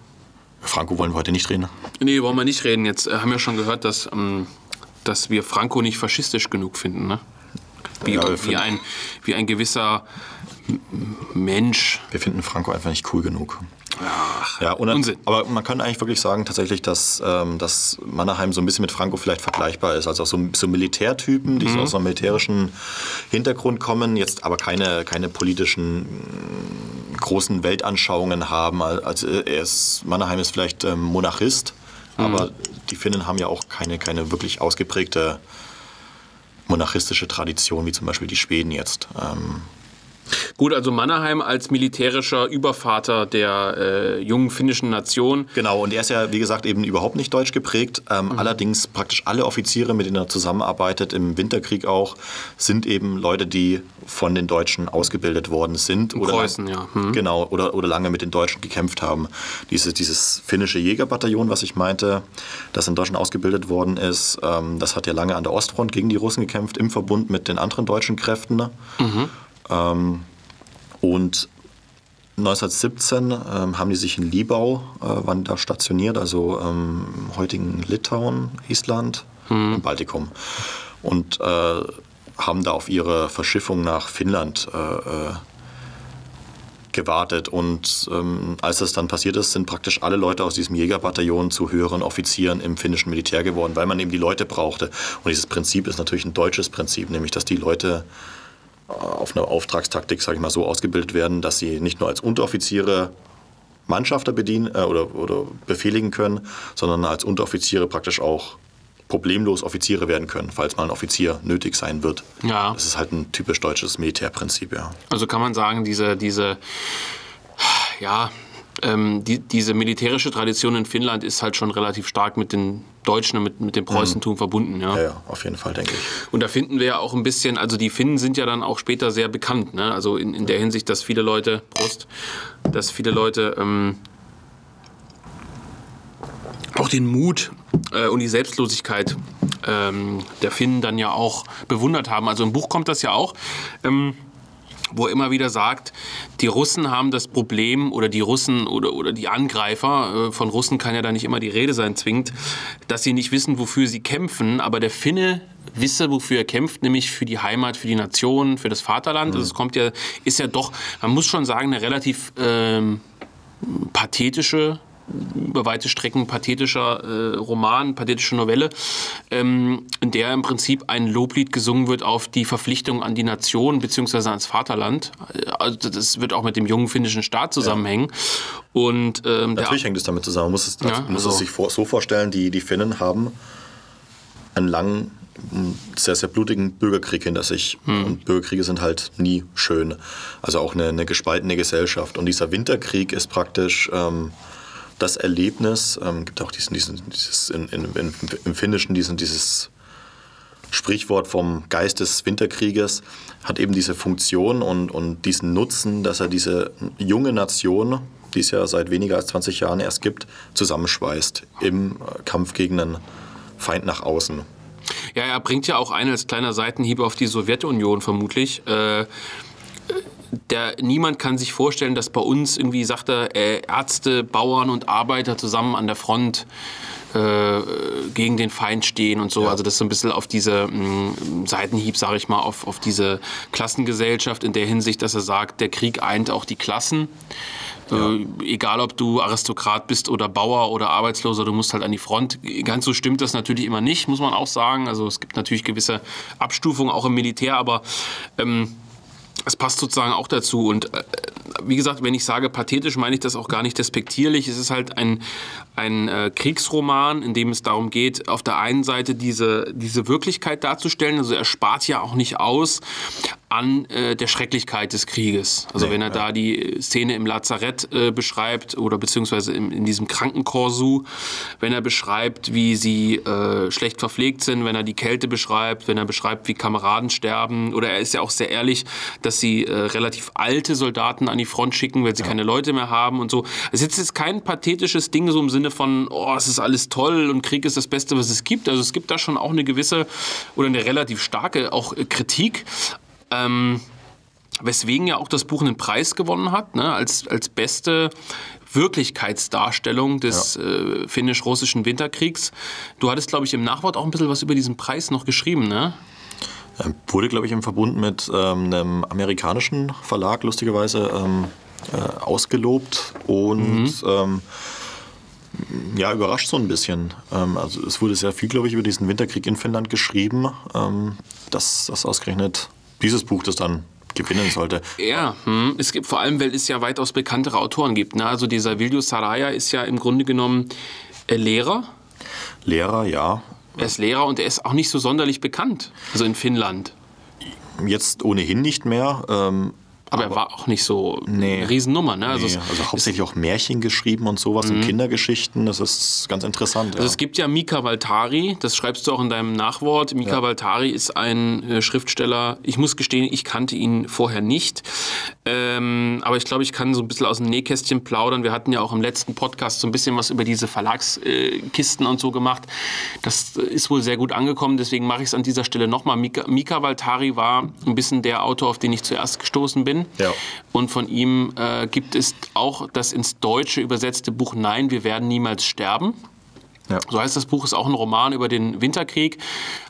Franco wollen wir heute nicht reden. Nee, wollen wir nicht reden. Jetzt äh, haben wir schon gehört, dass, ähm, dass wir Franco nicht faschistisch genug finden, ne? Wie, Ja, wie, ein, wie ein gewisser Mensch. Wir finden Franco einfach nicht cool genug. Ach, Ja, Unsinn. aber man kann eigentlich wirklich sagen, tatsächlich, dass, ähm, dass Mannerheim so ein bisschen mit Franco vielleicht vergleichbar ist. Also auch so, so Militärtypen, die so aus einem militärischen Hintergrund kommen, jetzt aber keine, keine politischen mm, großen Weltanschauungen haben. Also er ist, Mannerheim ist vielleicht ähm, Monarchist, aber die Finnen haben ja auch keine, keine wirklich ausgeprägte monarchistische Tradition, wie zum Beispiel die Schweden jetzt. Ähm, Gut, also Mannerheim als militärischer Übervater der äh, jungen finnischen Nation. Genau, und er ist ja, wie gesagt, eben überhaupt nicht deutsch geprägt. Ähm, Allerdings praktisch alle Offiziere, mit denen er zusammenarbeitet, im Winterkrieg auch, sind eben Leute, die von den Deutschen ausgebildet worden sind. Oder Preußen, ja. Hm. Genau, oder, oder lange mit den Deutschen gekämpft haben. Dieses, dieses finnische Jägerbataillon, was ich meinte, das in Deutschland ausgebildet worden ist, ähm, das hat ja lange an der Ostfront gegen die Russen gekämpft, im Verbund mit den anderen deutschen Kräften. ne? Ähm, und 1917 ähm, haben die sich in Libau, äh, waren da stationiert, also ähm, im heutigen Litauen, Island, im Baltikum. Und äh, haben da auf ihre Verschiffung nach Finnland äh, äh, gewartet. Und ähm, als das dann passiert ist, sind praktisch alle Leute aus diesem Jägerbataillon zu höheren Offizieren im finnischen Militär geworden, weil man eben die Leute brauchte. Und dieses Prinzip ist natürlich ein deutsches Prinzip, nämlich dass die Leute auf einer Auftragstaktik, sage ich mal, so ausgebildet werden, dass sie nicht nur als Unteroffiziere Mannschafter bedienen äh, oder, oder befehligen können, sondern als Unteroffiziere praktisch auch problemlos Offiziere werden können, falls mal ein Offizier nötig sein wird. Ja. Das ist halt ein typisch deutsches Militärprinzip, ja. Also kann man sagen, diese, diese, ja, ähm, die, diese militärische Tradition in Finnland ist halt schon relativ stark mit den Deutschen und mit, mit dem Preußentum verbunden. Ja. Ja, ja, auf jeden Fall, denke ich. Und da finden wir ja auch ein bisschen, also die Finnen sind ja dann auch später sehr bekannt. Ne? Also in, in der Hinsicht, dass viele Leute, Prost, dass viele Leute ähm, auch den Mut äh, und die Selbstlosigkeit ähm, der Finnen dann ja auch bewundert haben. Also im Buch kommt das ja auch. Ähm, wo er immer wieder sagt, die Russen haben das Problem oder die Russen oder, oder die Angreifer, äh, von Russen kann ja da nicht immer die Rede sein zwingend, dass sie nicht wissen, wofür sie kämpfen, aber der Finne wisse, wofür er kämpft, nämlich für die Heimat, für die Nation, für das Vaterland. Also es kommt ja, ist ja doch, man muss schon sagen, eine relativ ähm, pathetische über weite Strecken pathetischer äh, Roman, pathetische Novelle, ähm, in der im Prinzip ein Loblied gesungen wird auf die Verpflichtung an die Nation bzw. ans Vaterland. Äh, Also das wird auch mit dem jungen finnischen Staat zusammenhängen. Und ähm, Natürlich hängt es damit zusammen. Man muss es, Ja, muss also- es sich so vorstellen, die, die Finnen haben einen langen, sehr, sehr blutigen Bürgerkrieg hinter sich. Hm. Und Bürgerkriege sind halt nie schön. Also auch eine, eine gespaltene Gesellschaft. Und dieser Winterkrieg ist praktisch ähm, das Erlebnis, ähm, gibt auch diesen, diesen, dieses in, in, in, im Finnischen diesen, dieses Sprichwort vom Geist des Winterkrieges hat eben diese Funktion und, und diesen Nutzen, dass er diese junge Nation, die es ja seit weniger als 20 Jahren erst gibt, zusammenschweißt im äh, Kampf gegen einen Feind nach außen. Ja, er bringt ja auch ein als kleiner Seitenhieb auf die Sowjetunion vermutlich. Äh, der, niemand kann sich vorstellen, dass bei uns irgendwie, sagt er, äh, Ärzte, Bauern und Arbeiter zusammen an der Front äh, gegen den Feind stehen und so. Also das ist so ein bisschen auf diese mh, Seitenhieb, sage ich mal, auf, auf diese Klassengesellschaft in der Hinsicht, dass er sagt, der Krieg eint auch die Klassen. Äh, egal, ob du Aristokrat bist oder Bauer oder Arbeitsloser, du musst halt an die Front. Ganz so stimmt das natürlich immer nicht, muss man auch sagen. Also es gibt natürlich gewisse Abstufungen auch im Militär, aber ähm, es passt sozusagen auch dazu. Und äh, wie gesagt, wenn ich sage pathetisch, meine ich das auch gar nicht despektierlich. Es ist halt ein, ein äh, Kriegsroman, in dem es darum geht, auf der einen Seite diese, diese Wirklichkeit darzustellen. Also er spart ja auch nicht aus an äh, der Schrecklichkeit des Krieges. Also Nee, wenn er ja. da die Szene im Lazarett äh, beschreibt oder beziehungsweise in, in diesem Krankenkorsu, wenn er beschreibt, wie sie äh, schlecht verpflegt sind, wenn er die Kälte beschreibt, wenn er beschreibt, wie Kameraden sterben oder er ist ja auch sehr ehrlich, dass sie äh, relativ alte Soldaten an die Front schicken, weil sie keine Leute mehr haben und so. Es ist jetzt kein pathetisches Ding so im Sinne von, oh, es ist alles toll und Krieg ist das Beste, was es gibt. Also es gibt da schon auch eine gewisse oder eine relativ starke auch äh, Kritik. Ähm, weswegen ja auch das Buch einen Preis gewonnen hat, ne, als, als beste Wirklichkeitsdarstellung des äh, finnisch-russischen Winterkriegs. Du hattest, glaube ich, im Nachwort auch ein bisschen was über diesen Preis noch geschrieben, ne? Ähm, Wurde, glaube ich, im Verbund mit ähm, einem amerikanischen Verlag lustigerweise ähm, äh, ausgelobt und ähm, ja, überrascht so ein bisschen. Ähm, also es wurde sehr viel, glaube ich, über diesen Winterkrieg in Finnland geschrieben, ähm, dass das ausgerechnet dieses Buch das dann gewinnen sollte. Ja, hm. es gibt vor allem, weil es ja weitaus bekanntere Autoren gibt. Ne? Also dieser Viljo Saraya ist ja im Grunde genommen äh, Lehrer. Lehrer, ja. Er ist Lehrer und er ist auch nicht so sonderlich bekannt. Also in Finnland. Jetzt ohnehin nicht mehr. Ähm, Aber, er war auch nicht so Nee. eine Riesennummer. Ne? Also, nee, also hauptsächlich auch Märchen geschrieben und sowas und Kindergeschichten. Das ist ganz interessant. Ja. Also es gibt ja Mika Valtari, das schreibst du auch in deinem Nachwort. Mika Ja. Valtari ist ein äh, Schriftsteller. Ich muss gestehen, ich kannte ihn vorher nicht. Ähm, aber ich glaube, ich kann so ein bisschen aus dem Nähkästchen plaudern. Wir hatten ja auch im letzten Podcast so ein bisschen was über diese Verlagskisten äh, und so gemacht. Das ist wohl sehr gut angekommen, deswegen mache ich es an dieser Stelle nochmal. Mika, Mika Valtari war ein bisschen der Autor, auf den ich zuerst gestoßen bin. Ja. Und von ihm äh, gibt es auch das ins Deutsche übersetzte Buch Nein, wir werden niemals sterben. Ja. So heißt das Buch, ist auch ein Roman über den Winterkrieg.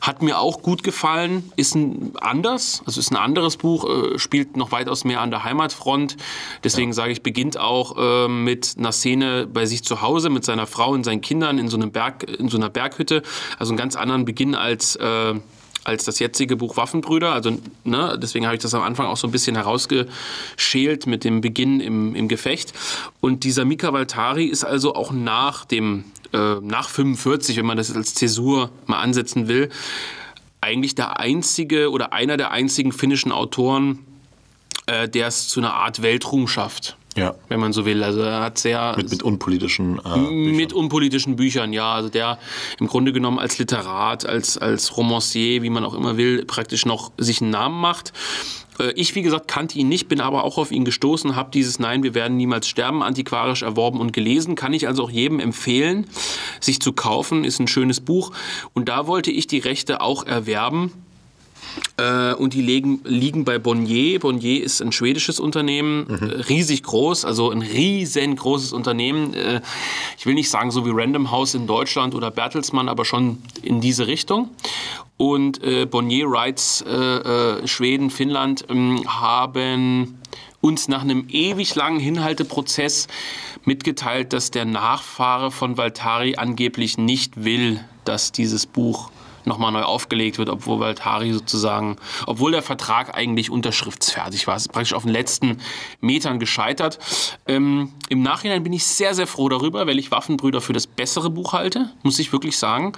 Hat mir auch gut gefallen, ist ein anders, also ist ein anderes Buch, äh, spielt noch weitaus mehr an der Heimatfront. Deswegen sage ich, beginnt auch äh, mit einer Szene bei sich zu Hause, mit seiner Frau und seinen Kindern in so, einem Berg, in so einer Berghütte. Also einen ganz anderen Beginn als... Äh, als das jetzige Buch Waffenbrüder. Also, ne, deswegen habe ich das am Anfang auch so ein bisschen herausgeschält mit dem Beginn im, im Gefecht. Und dieser Mika Valtari ist also auch nach dem, äh, nach 45, wenn man das als Zäsur mal ansetzen will, eigentlich der einzige oder einer der einzigen finnischen Autoren, äh, der es zu einer Art Weltruhm schafft. Ja. Wenn man so will. Also er hat sehr Mit, mit unpolitischen äh, Büchern. mit unpolitischen Büchern, ja. Also der im Grunde genommen als Literat, als, als Romancier, wie man auch immer will, praktisch noch sich einen Namen macht. Äh, Ich, wie gesagt, kannte ihn nicht, bin aber auch auf ihn gestoßen, habe dieses Nein, wir werden niemals sterben antiquarisch erworben und gelesen. Kann ich also auch jedem empfehlen, sich zu kaufen. Ist ein schönes Buch. Und da wollte ich die Rechte auch erwerben. Äh, und die liegen, liegen bei Bonnier. Bonnier ist ein schwedisches Unternehmen, äh, riesig groß, also ein riesengroßes Unternehmen. Äh, ich will nicht sagen so wie Random House in Deutschland oder Bertelsmann, aber schon in diese Richtung. Und äh, Bonnier Rights äh, äh, Schweden, Finnland ähm, haben uns nach einem ewig langen Hinhalteprozess mitgeteilt, dass der Nachfahre von Valtari angeblich nicht will, dass dieses Buch nochmal neu aufgelegt wird, obwohl Valtari sozusagen, obwohl der Vertrag eigentlich unterschriftsfertig war. Es ist praktisch auf den letzten Metern gescheitert. Ähm, Im Nachhinein bin ich sehr, sehr froh darüber, weil ich Waffenbrüder für das bessere Buch halte, muss ich wirklich sagen.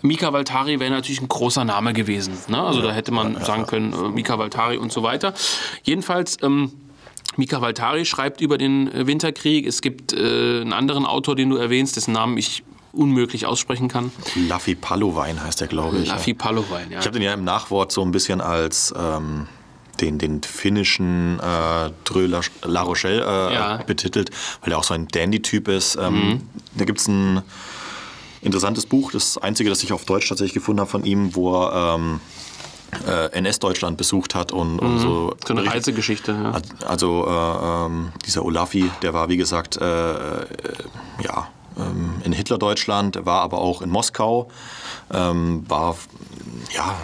Mika Valtari wäre natürlich ein großer Name gewesen. Ne? Also da hätte man sagen können, äh, Mika Valtari und so weiter. Jedenfalls... Ähm, Mika Valtari schreibt über den äh, Winterkrieg. Es gibt äh, einen anderen Autor, den du erwähnst, dessen Namen ich unmöglich aussprechen kann. Laffy Palowein heißt der, glaube ich. Laffy ja. Palowein, ja. Ich habe den ja im Nachwort so ein bisschen als ähm, den, den finnischen äh, Dreux La, La Rochelle äh, Ja. betitelt, weil er auch so ein Dandy-Typ ist. Ähm, Da gibt es ein interessantes Buch, das einzige, das ich auf Deutsch tatsächlich gefunden habe von ihm, wo er ähm, äh, NS-Deutschland besucht hat und, und so. So eine Reisegeschichte. Ja. also äh, ähm, dieser Olafi, der war wie gesagt äh, äh, ja, in Hitlerdeutschland, war aber auch in Moskau, ähm, war ja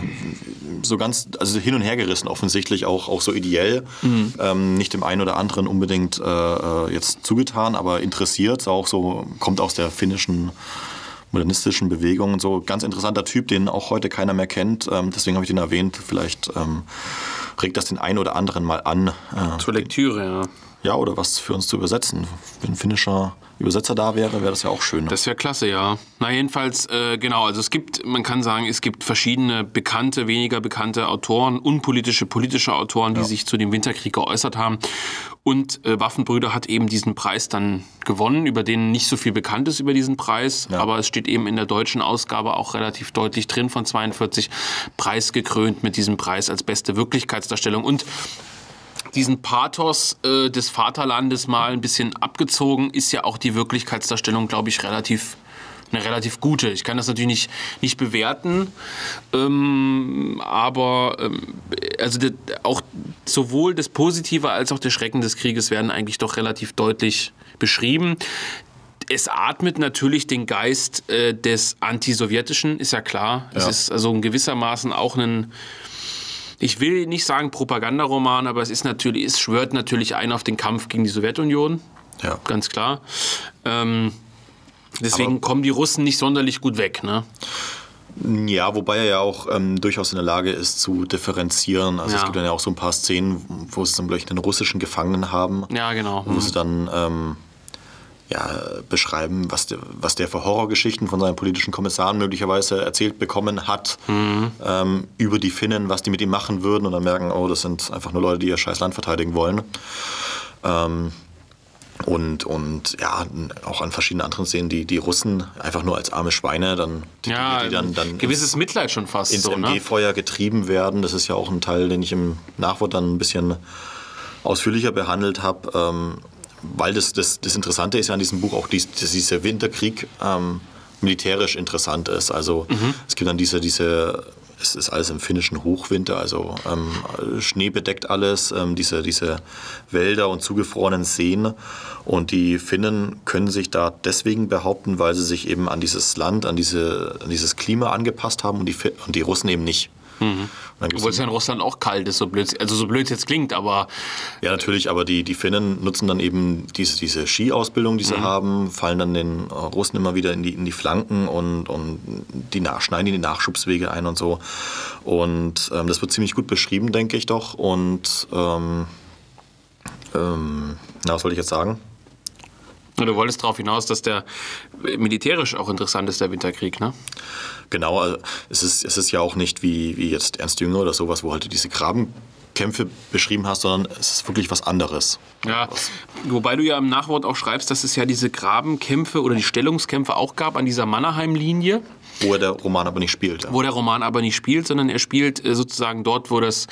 so ganz also hin und her gerissen offensichtlich auch auch so ideell, ähm, nicht dem einen oder anderen unbedingt äh, äh, jetzt zugetan, aber interessiert, auch so kommt aus der finnischen modernistischen Bewegung und so. Ganz interessanter Typ, den auch heute keiner mehr kennt. Ähm, deswegen habe ich den erwähnt. Vielleicht ähm, regt das den einen oder anderen mal an. Äh, Zur Lektüre, ja. Ja, oder was für uns zu übersetzen. Wenn ein finnischer Übersetzer da wäre, wäre das ja auch schön. Ne? Das wäre klasse, ja. Na, jedenfalls, äh, genau, also es gibt, man kann sagen, es gibt verschiedene bekannte, weniger bekannte Autoren, unpolitische, politische Autoren, die sich zu dem Winterkrieg geäußert haben. Und äh, Waffenbrüder hat eben diesen Preis dann gewonnen, über den nicht so viel bekannt ist über diesen Preis. Aber es steht eben in der deutschen Ausgabe auch relativ deutlich drin von 42, preisgekrönt mit diesem Preis als beste Wirklichkeitsdarstellung. Und diesen Pathos äh, des Vaterlandes mal ein bisschen abgezogen, ist ja auch die Wirklichkeitsdarstellung, glaube ich, relativ eine relativ gute. Ich kann das natürlich nicht, nicht bewerten, ähm, aber ähm, also de, auch sowohl das Positive als auch der Schrecken des Krieges werden eigentlich doch relativ deutlich beschrieben. Es atmet natürlich den Geist äh, des Antisowjetischen, ist ja klar. Es Ja. ist also in gewissermaßen auch ein, ich will nicht sagen Propagandaroman, aber es ist natürlich, es schwört natürlich ein auf den Kampf gegen die Sowjetunion, Ja. ganz klar. Ähm, deswegen Aber- kommen die Russen nicht sonderlich gut weg. Ne? Ja, wobei er ja auch ähm, durchaus in der Lage ist zu differenzieren. Also es Ja. gibt dann ja auch so ein paar Szenen, wo sie dann gleich einen russischen Gefangenen haben, Ja, genau. wo sie dann ähm, ja, beschreiben, was der, was der für Horrorgeschichten von seinen politischen Kommissaren möglicherweise erzählt bekommen hat ähm, über die Finnen, was die mit ihm machen würden und dann merken, oh, das sind einfach nur Leute, die ihr scheiß Land verteidigen wollen. Ähm, und, und ja, auch an verschiedenen anderen Szenen, die, die Russen einfach nur als arme Schweine dann, die, Ja, die dann, dann gewisses Mitleid schon fast. ins so, ne? MG-Feuer getrieben werden. Das ist ja auch ein Teil, den ich im Nachwort dann ein bisschen ausführlicher behandelt habe. Ähm, weil das, das, das Interessante ist ja an diesem Buch auch, dies, dass dieser Winterkrieg ähm, militärisch interessant ist. Also es gibt dann diese, diese, es ist alles im finnischen Hochwinter, also ähm, Schnee bedeckt alles, ähm, diese, diese Wälder und zugefrorenen Seen. Und die Finnen können sich da deswegen behaupten, weil sie sich eben an dieses Land, an, diese, an dieses Klima angepasst haben und die, und die Russen eben nicht. Gibt's Obwohl es ja in Russland auch kalt ist, so blöd, also so blöd jetzt klingt, aber Ja, natürlich, aber die, die Finnen nutzen dann eben diese, diese Skiausbildung, die sie haben, fallen dann den äh, Russen immer wieder in die, in die Flanken und, und die nach, schneiden die Nachschubswege ein und so. Und ähm, das wird ziemlich gut beschrieben, denke ich doch. Und ähm, ähm, na, was wollte ich jetzt sagen? Du wolltest darauf hinaus, dass der militärisch auch interessant ist, der Winterkrieg, ne? Genau, also es ist, es ist ja auch nicht wie, wie jetzt Ernst Jünger oder sowas, wo halt du diese Grabenkämpfe beschrieben hast, sondern es ist wirklich was anderes. Ja, wobei du ja im Nachwort auch schreibst, dass es ja diese Grabenkämpfe oder die Stellungskämpfe auch gab an dieser Mannerheim-Linie, Wo er der Roman aber nicht spielt. Ja. wo der Roman aber nicht spielt, sondern er spielt äh, sozusagen dort, wo das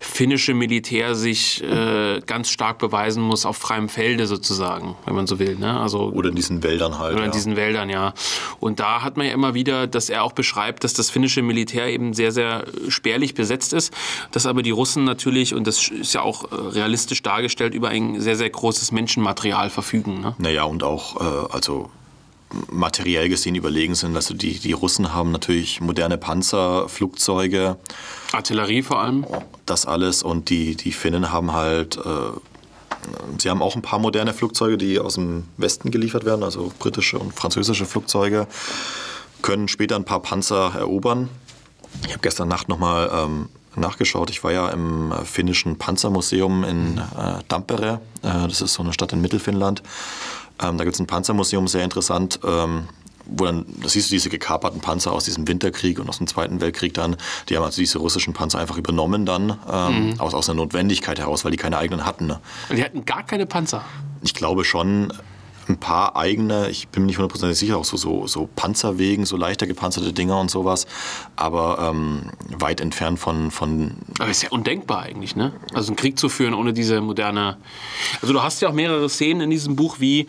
finnische Militär sich äh, ganz stark beweisen muss, auf freiem Felde sozusagen, wenn man so will. Ne? Also Oder in diesen Wäldern halt. Oder in ja. diesen Wäldern, ja. Und da hat man ja immer wieder, dass er auch beschreibt, dass das finnische Militär eben sehr, sehr spärlich besetzt ist, dass aber die Russen natürlich, und das ist ja auch äh, realistisch dargestellt, über ein sehr, sehr großes Menschenmaterial verfügen. Ne? Naja, und auch äh, also materiell gesehen überlegen sind. Also die, die Russen haben natürlich moderne Panzer, Flugzeuge, Artillerie vor allem. das alles. Und die, die Finnen haben halt, äh, sie haben auch ein paar moderne Flugzeuge, die aus dem Westen geliefert werden, also britische und französische Flugzeuge, können später ein paar Panzer erobern. Ich habe gestern Nacht nochmal ähm, nachgeschaut. Ich war ja im äh, finnischen Panzermuseum in äh, Tampere. Äh, das ist so eine Stadt in Mittelfinnland. Ähm, da gibt es ein Panzermuseum, sehr interessant. Ähm, wo dann, da siehst du diese gekaperten Panzer aus diesem Winterkrieg und aus dem Zweiten Weltkrieg dann. Die haben also diese russischen Panzer einfach übernommen dann, ähm, aus, aus einer Notwendigkeit heraus, weil die keine eigenen hatten. Ne? Die hatten gar keine Panzer. Ich glaube schon ein paar eigene, ich bin mir nicht hundertprozentig sicher, auch so, so, so Panzerwegen, so leichter gepanzerte Dinger und sowas, aber ähm, weit entfernt von, von Aber ist ja undenkbar eigentlich, ne? Also einen Krieg zu führen ohne diese moderne. Also du hast ja auch mehrere Szenen in diesem Buch, wie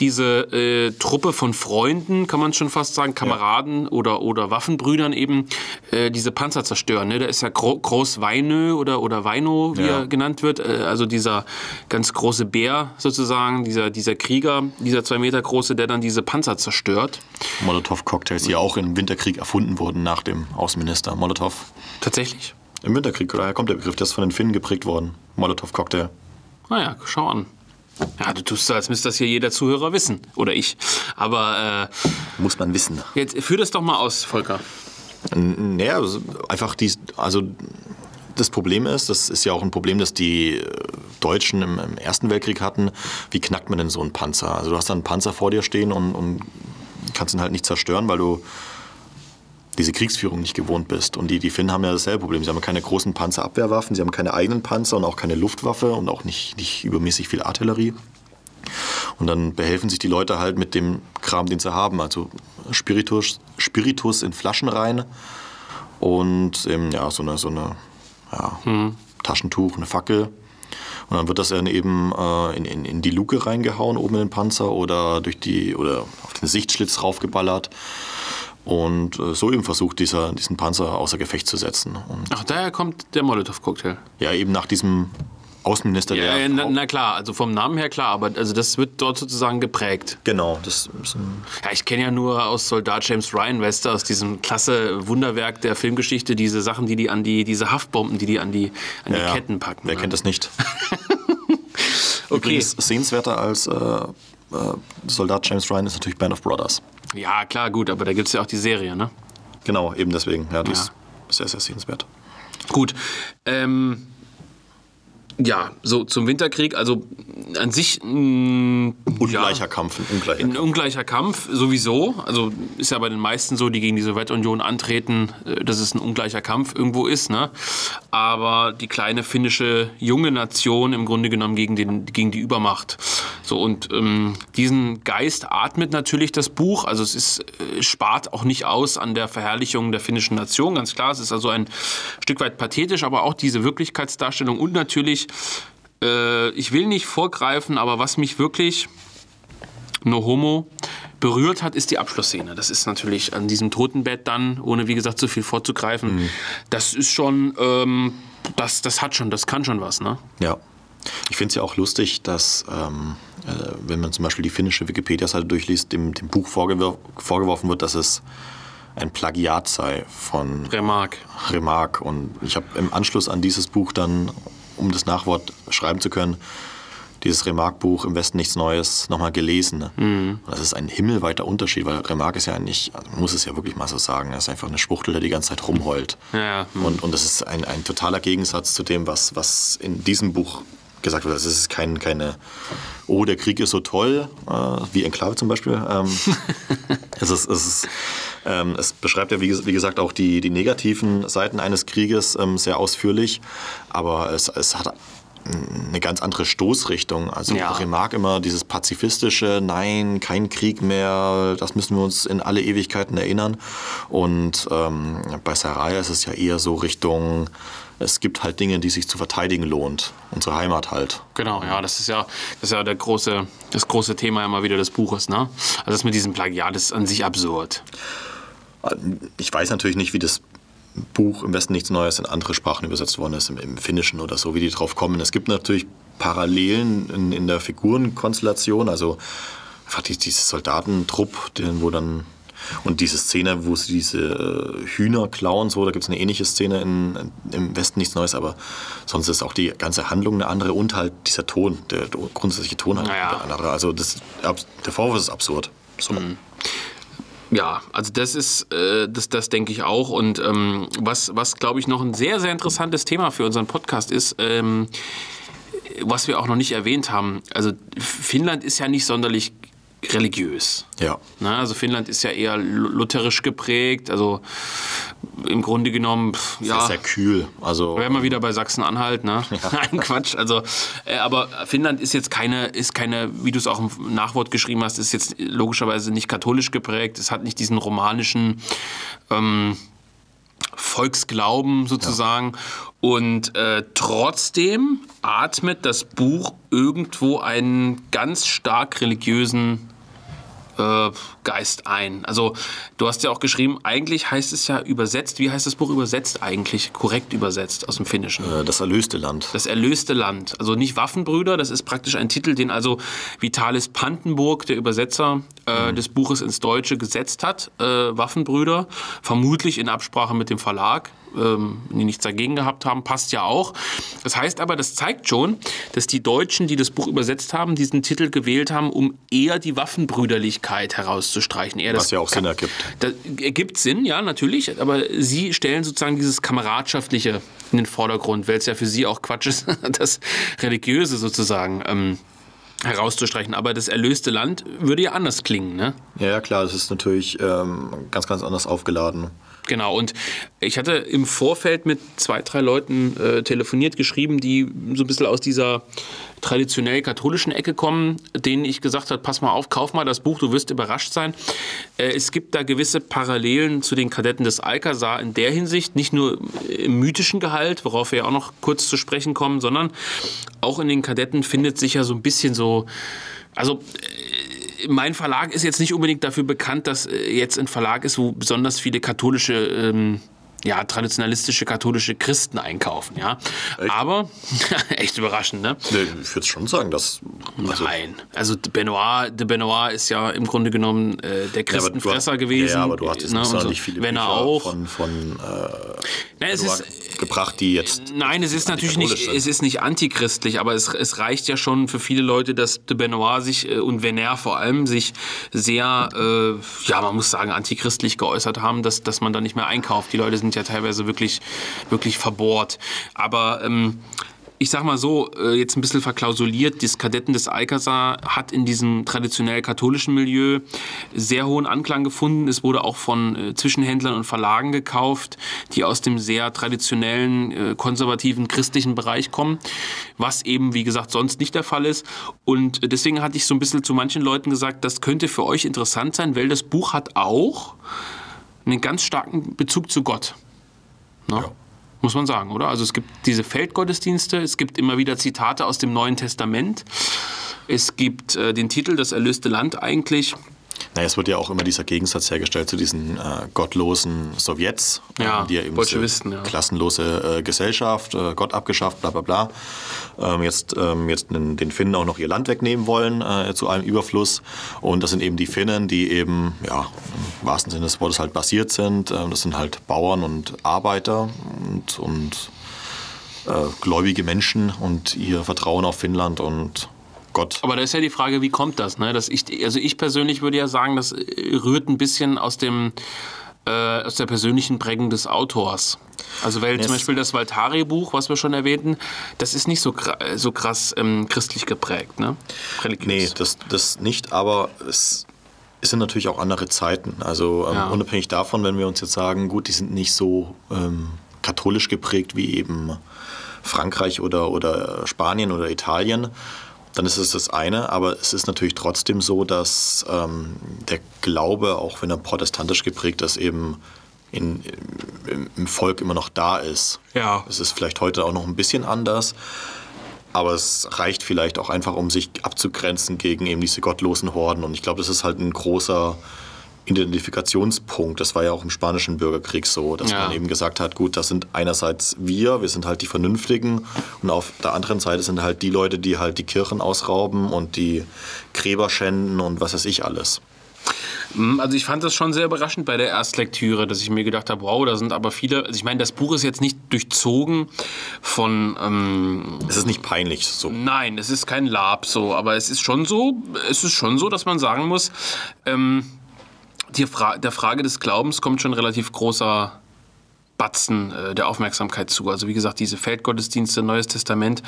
diese äh, Truppe von Freunden, kann man schon fast sagen, Kameraden oder, oder Waffenbrüdern eben, äh, diese Panzer zerstören. Ne? Da ist ja Gro Groß Weinö oder, oder Weino, wie Ja. er genannt wird. Äh, also dieser ganz große Bär sozusagen, dieser, dieser Krieger, dieser zwei Meter große, der dann diese Panzer zerstört. Molotow-Cocktails, die auch im Winterkrieg erfunden wurden nach dem Außenminister Molotow. Tatsächlich. Im Winterkrieg, daher kommt der Begriff, der ist von den Finnen geprägt worden. Molotow-Cocktail. Naja, schau an. Ja, du tust so, als müsste das hier jeder Zuhörer wissen. Oder ich. Aber äh, Muss man wissen. jetzt führ das doch mal aus, Volker. Naja, also einfach die, also das Problem ist, das ist ja auch ein Problem, das die äh, Deutschen im, im Ersten Weltkrieg hatten, wie knackt man denn so einen Panzer? Also du hast dann einen Panzer vor dir stehen und, und kannst ihn halt nicht zerstören, weil du diese Kriegsführung nicht gewohnt bist. Und die, die Finnen haben ja dasselbe Problem. Sie haben keine großen Panzerabwehrwaffen, sie haben keine eigenen Panzer und auch keine Luftwaffe und auch nicht, nicht übermäßig viel Artillerie. Und dann behelfen sich die Leute halt mit dem Kram, den sie haben. Also Spiritus, Spiritus in Flaschen rein und eben, ja, so eine, so eine ja, hm. Taschentuch, eine Fackel. Und dann wird das dann eben äh, in, in, in, die Luke reingehauen, oben in den Panzer oder durch die oder auf den Sichtschlitz raufgeballert. Und äh, so eben versucht, dieser, diesen Panzer außer Gefecht zu setzen. Und Ach, daher kommt der Molotow-Cocktail. Ja, eben nach diesem Außenminister, ja, der. Na, na, klar, also vom Namen her klar, aber also das wird dort sozusagen geprägt. Genau, das Ja, ich kenne ja nur aus Soldat James Ryan Wester, aus diesem klasse Wunderwerk der Filmgeschichte, diese Sachen, die die an die, diese Haftbomben, die die an die, an die ja, Ketten packen. Wer ne? kennt das nicht? okay. Übrigens, sehenswerter als äh, äh, Soldat James Ryan ist natürlich Band of Brothers. Ja, klar, gut, aber da gibt es ja auch die Serie, ne? Genau, eben deswegen. Ja, die Ja. ist sehr, sehr sehenswert. Gut. Ähm, ja, so zum Winterkrieg, also an sich. Mh, Ungleicher ja, Kampf, ein ungleicher Ein Kampf. ungleicher Kampf sowieso. Also ist ja bei den meisten so, die gegen die Sowjetunion antreten, äh, dass es ein ungleicher Kampf irgendwo ist. Ne? Aber die kleine finnische junge Nation im Grunde genommen gegen, den, gegen die Übermacht. So und ähm, diesen Geist atmet natürlich das Buch. Also es ist äh, spart auch nicht aus an der Verherrlichung der finnischen Nation. Ganz klar, es ist also ein Stück weit pathetisch, aber auch diese Wirklichkeitsdarstellung und natürlich äh, ich will nicht vorgreifen, aber was mich wirklich no homo berührt hat, ist die Abschlussszene. Das ist natürlich an diesem Totenbett dann, ohne wie gesagt so viel vorzugreifen. Das ist schon, ähm, das, das hat schon, das kann schon was, ne? Ja. Ich finde es ja auch lustig, dass, ähm, äh, wenn man zum Beispiel die finnische Wikipedia-Seite durchliest, dem, dem Buch vorgewor vorgeworfen wird, dass es ein Plagiat sei von Remarque. Remarque. Und ich habe im Anschluss an dieses Buch dann, um das Nachwort schreiben zu können, dieses Remarque-Buch Im Westen nichts Neues nochmal gelesen. Und das ist ein himmelweiter Unterschied, weil Remarque ist ja nicht, also man muss es ja wirklich mal so sagen, er ist einfach eine Schwuchtel, der die ganze Zeit rumheult. Ja, ja. Und, und das ist ein, ein totaler Gegensatz zu dem, was, was in diesem Buch gesagt wird. Also es ist kein, keine, oh, der Krieg ist so toll, äh, wie Enklave zum Beispiel. Ähm, es, ist, es, ist, ähm, es beschreibt ja, wie, wie gesagt, auch die, die negativen Seiten eines Krieges ähm, sehr ausführlich, aber es, es hat eine ganz andere Stoßrichtung. Also Ja. Remarque immer dieses pazifistische, nein, kein Krieg mehr, das müssen wir uns in alle Ewigkeiten erinnern. Und ähm, bei Saraya ist es ja eher so Richtung, es gibt halt Dinge, die sich zu verteidigen lohnt. Unsere Heimat halt. Genau, ja, das ist ja, das ist ja der große, das große Thema immer wieder des Buches, ne? Also das mit diesem Plagiat ist an sich absurd. Ich weiß natürlich nicht, wie das Buch im Westen nichts Neues in andere Sprachen übersetzt worden ist, im, im Finnischen oder so, wie die drauf kommen. Es gibt natürlich Parallelen in, in der Figurenkonstellation, also einfach die, dieses Soldatentrupp, den, wo dann und diese Szene, wo sie diese äh, Hühner klauen, so, da gibt es eine ähnliche Szene in, im Westen nichts Neues, aber sonst ist auch die ganze Handlung eine andere und halt dieser Ton, der, grundsätzliche Ton halt Naja. eine andere. Also das, der Vorwurf ist absurd. So. Ja, also das ist, äh, das, das denke ich auch. Und ähm, was, was glaube ich, noch ein sehr, sehr interessantes Thema für unseren Podcast ist, ähm, was wir auch noch nicht erwähnt haben. Also Finnland ist ja nicht sonderlich religiös. Ja. Na, also Finnland ist ja eher lu- lutherisch geprägt. Also im Grunde genommen, pff, ja. Sehr, sehr kühl. Also Wären wir wieder bei Sachsen-Anhalt, ne? Nein, Quatsch. Also, äh, aber Finnland ist jetzt keine, ist keine, wie du es auch im Nachwort geschrieben hast, ist jetzt logischerweise nicht katholisch geprägt. Es hat nicht diesen romanischen ähm, Volksglauben sozusagen. Und äh, trotzdem atmet das Buch irgendwo einen ganz stark religiösen äh, Geist ein. Also du hast ja auch geschrieben, eigentlich heißt es ja übersetzt. Wie heißt das Buch übersetzt eigentlich? Korrekt übersetzt aus dem Finnischen. äh, das erlöste Land. Das erlöste Land. Also nicht Waffenbrüder, das ist praktisch ein Titel, den also Vitalis Pantenburg, der Übersetzer äh, des Buches ins Deutsche, gesetzt hat. Äh, Waffenbrüder, vermutlich in Absprache mit dem Verlag, ähm, die nichts dagegen gehabt haben, passt ja auch. Das heißt aber, das zeigt schon, dass die Deutschen, die das Buch übersetzt haben, diesen Titel gewählt haben, um eher die Waffenbrüderlichkeit herauszustreichen. Eher Was das ja auch Sinn ergibt. das ergibt Sinn, ja, natürlich, aber sie stellen sozusagen dieses Kameradschaftliche in den Vordergrund, weil es ja für sie auch Quatsch ist, das Religiöse sozusagen ähm, herauszustreichen. Aber das erlöste Land würde ja anders klingen, ne? Ja, ja klar, das ist natürlich ähm, ganz, ganz anders aufgeladen. Genau, und ich hatte im Vorfeld mit zwei, drei Leuten äh, telefoniert, geschrieben, die so ein bisschen aus dieser traditionell katholischen Ecke kommen, denen ich gesagt habe, pass mal auf, kauf mal das Buch, du wirst überrascht sein. Äh, es gibt da gewisse Parallelen zu den Kadetten des Alcazar in der Hinsicht, nicht nur im mythischen Gehalt, worauf wir ja auch noch kurz zu sprechen kommen, sondern auch in den Kadetten findet sich ja so ein bisschen so, also mein Verlag ist jetzt nicht unbedingt dafür bekannt, dass äh, jetzt ein Verlag ist, wo besonders viele katholische ähm, ja, traditionalistische katholische Christen einkaufen, ja. Echt? Aber, echt überraschend, ne? Nee, ich würde schon sagen, dass. Also Nein. Also de Benoit, de Benoit ist ja im Grunde genommen äh, der Christenfresser ja, gewesen. Ja, aber du hattest ne, so, nicht viele wenn er auch von, von äh, nein, es ist, gebracht, die jetzt. Nein, es ist natürlich nicht, sind. es ist nicht antichristlich, aber es, es reicht ja schon für viele Leute, dass de Benoit sich äh, und Venner vor allem sich sehr, äh, ja, man muss sagen, antichristlich geäußert haben, dass, dass man da nicht mehr einkauft. Die Leute sind sind ja teilweise wirklich, wirklich verbohrt. Aber ähm, ich sag mal so, äh, jetzt ein bisschen verklausuliert, das Kadetten des Alcazar hat in diesem traditionell katholischen Milieu sehr hohen Anklang gefunden. Es wurde auch von äh, Zwischenhändlern und Verlagen gekauft, die aus dem sehr traditionellen, äh, konservativen, christlichen Bereich kommen, was eben, wie gesagt, sonst nicht der Fall ist. Und deswegen hatte ich so ein bisschen zu manchen Leuten gesagt, das könnte für euch interessant sein, weil das Buch hat auch einen ganz starken Bezug zu Gott. Ne? Ja. Muss man sagen, oder? Also es gibt diese Feldgottesdienste, es gibt immer wieder Zitate aus dem Neuen Testament, es gibt äh, den Titel Das erlöste Land eigentlich. Naja, es wird ja auch immer dieser Gegensatz hergestellt zu diesen äh, gottlosen Sowjets, ja, äh, die ja eben Bolschewisten, ja. klassenlose äh, Gesellschaft, äh, Gott abgeschafft, bla bla bla, ähm, jetzt, ähm, jetzt den Finnen auch noch ihr Land wegnehmen wollen äh, zu einem Überfluss. Und das sind eben die Finnen, die eben, ja, im wahrsten Sinne des Wortes halt basiert sind. Ähm, das sind halt Bauern und Arbeiter und, und äh, gläubige Menschen und ihr Vertrauen auf Finnland und Gott. Aber da ist ja die Frage, wie kommt das? Ne? Dass ich, also ich persönlich würde ja sagen, das rührt ein bisschen aus dem äh, aus der persönlichen Prägung des Autors. Also weil yes. zum Beispiel das Valtari-Buch, was wir schon erwähnten, das ist nicht so, so krass ähm, christlich geprägt, ne? Religiös. Nee, das, das nicht, aber es, es sind natürlich auch andere Zeiten. Also ähm, ja. unabhängig davon, wenn wir uns jetzt sagen, gut, die sind nicht so ähm, katholisch geprägt wie eben Frankreich oder, oder Spanien oder Italien, dann ist es das eine. Aber es ist natürlich trotzdem so, dass ähm, der Glaube, auch wenn er protestantisch geprägt ist, eben in, im, im, Volk immer noch da ist. Ja. Es ist vielleicht heute auch noch ein bisschen anders. Aber es reicht vielleicht auch einfach, um sich abzugrenzen gegen eben diese gottlosen Horden. Und ich glaube, das ist halt ein großer Identifikationspunkt. Das war ja auch im spanischen Bürgerkrieg so, dass ja. man eben gesagt hat, gut, das sind einerseits wir, wir sind halt die Vernünftigen und auf der anderen Seite sind halt die Leute, die halt die Kirchen ausrauben und die Gräber schänden und was weiß ich alles. Hm, also ich fand das schon sehr überraschend bei der Erstlektüre, dass ich mir gedacht habe, wow, da sind aber viele. Also ich meine, das Buch ist jetzt nicht durchzogen von. Ähm, es ist nicht peinlich so. Nein, es ist kein Lab so, aber es ist schon so. Es ist schon so, dass man sagen muss. Ähm, Fra der Frage des Glaubens kommt schon relativ großer Batzen äh, der Aufmerksamkeit zu. Also wie gesagt, diese Feldgottesdienste, Neues Testament,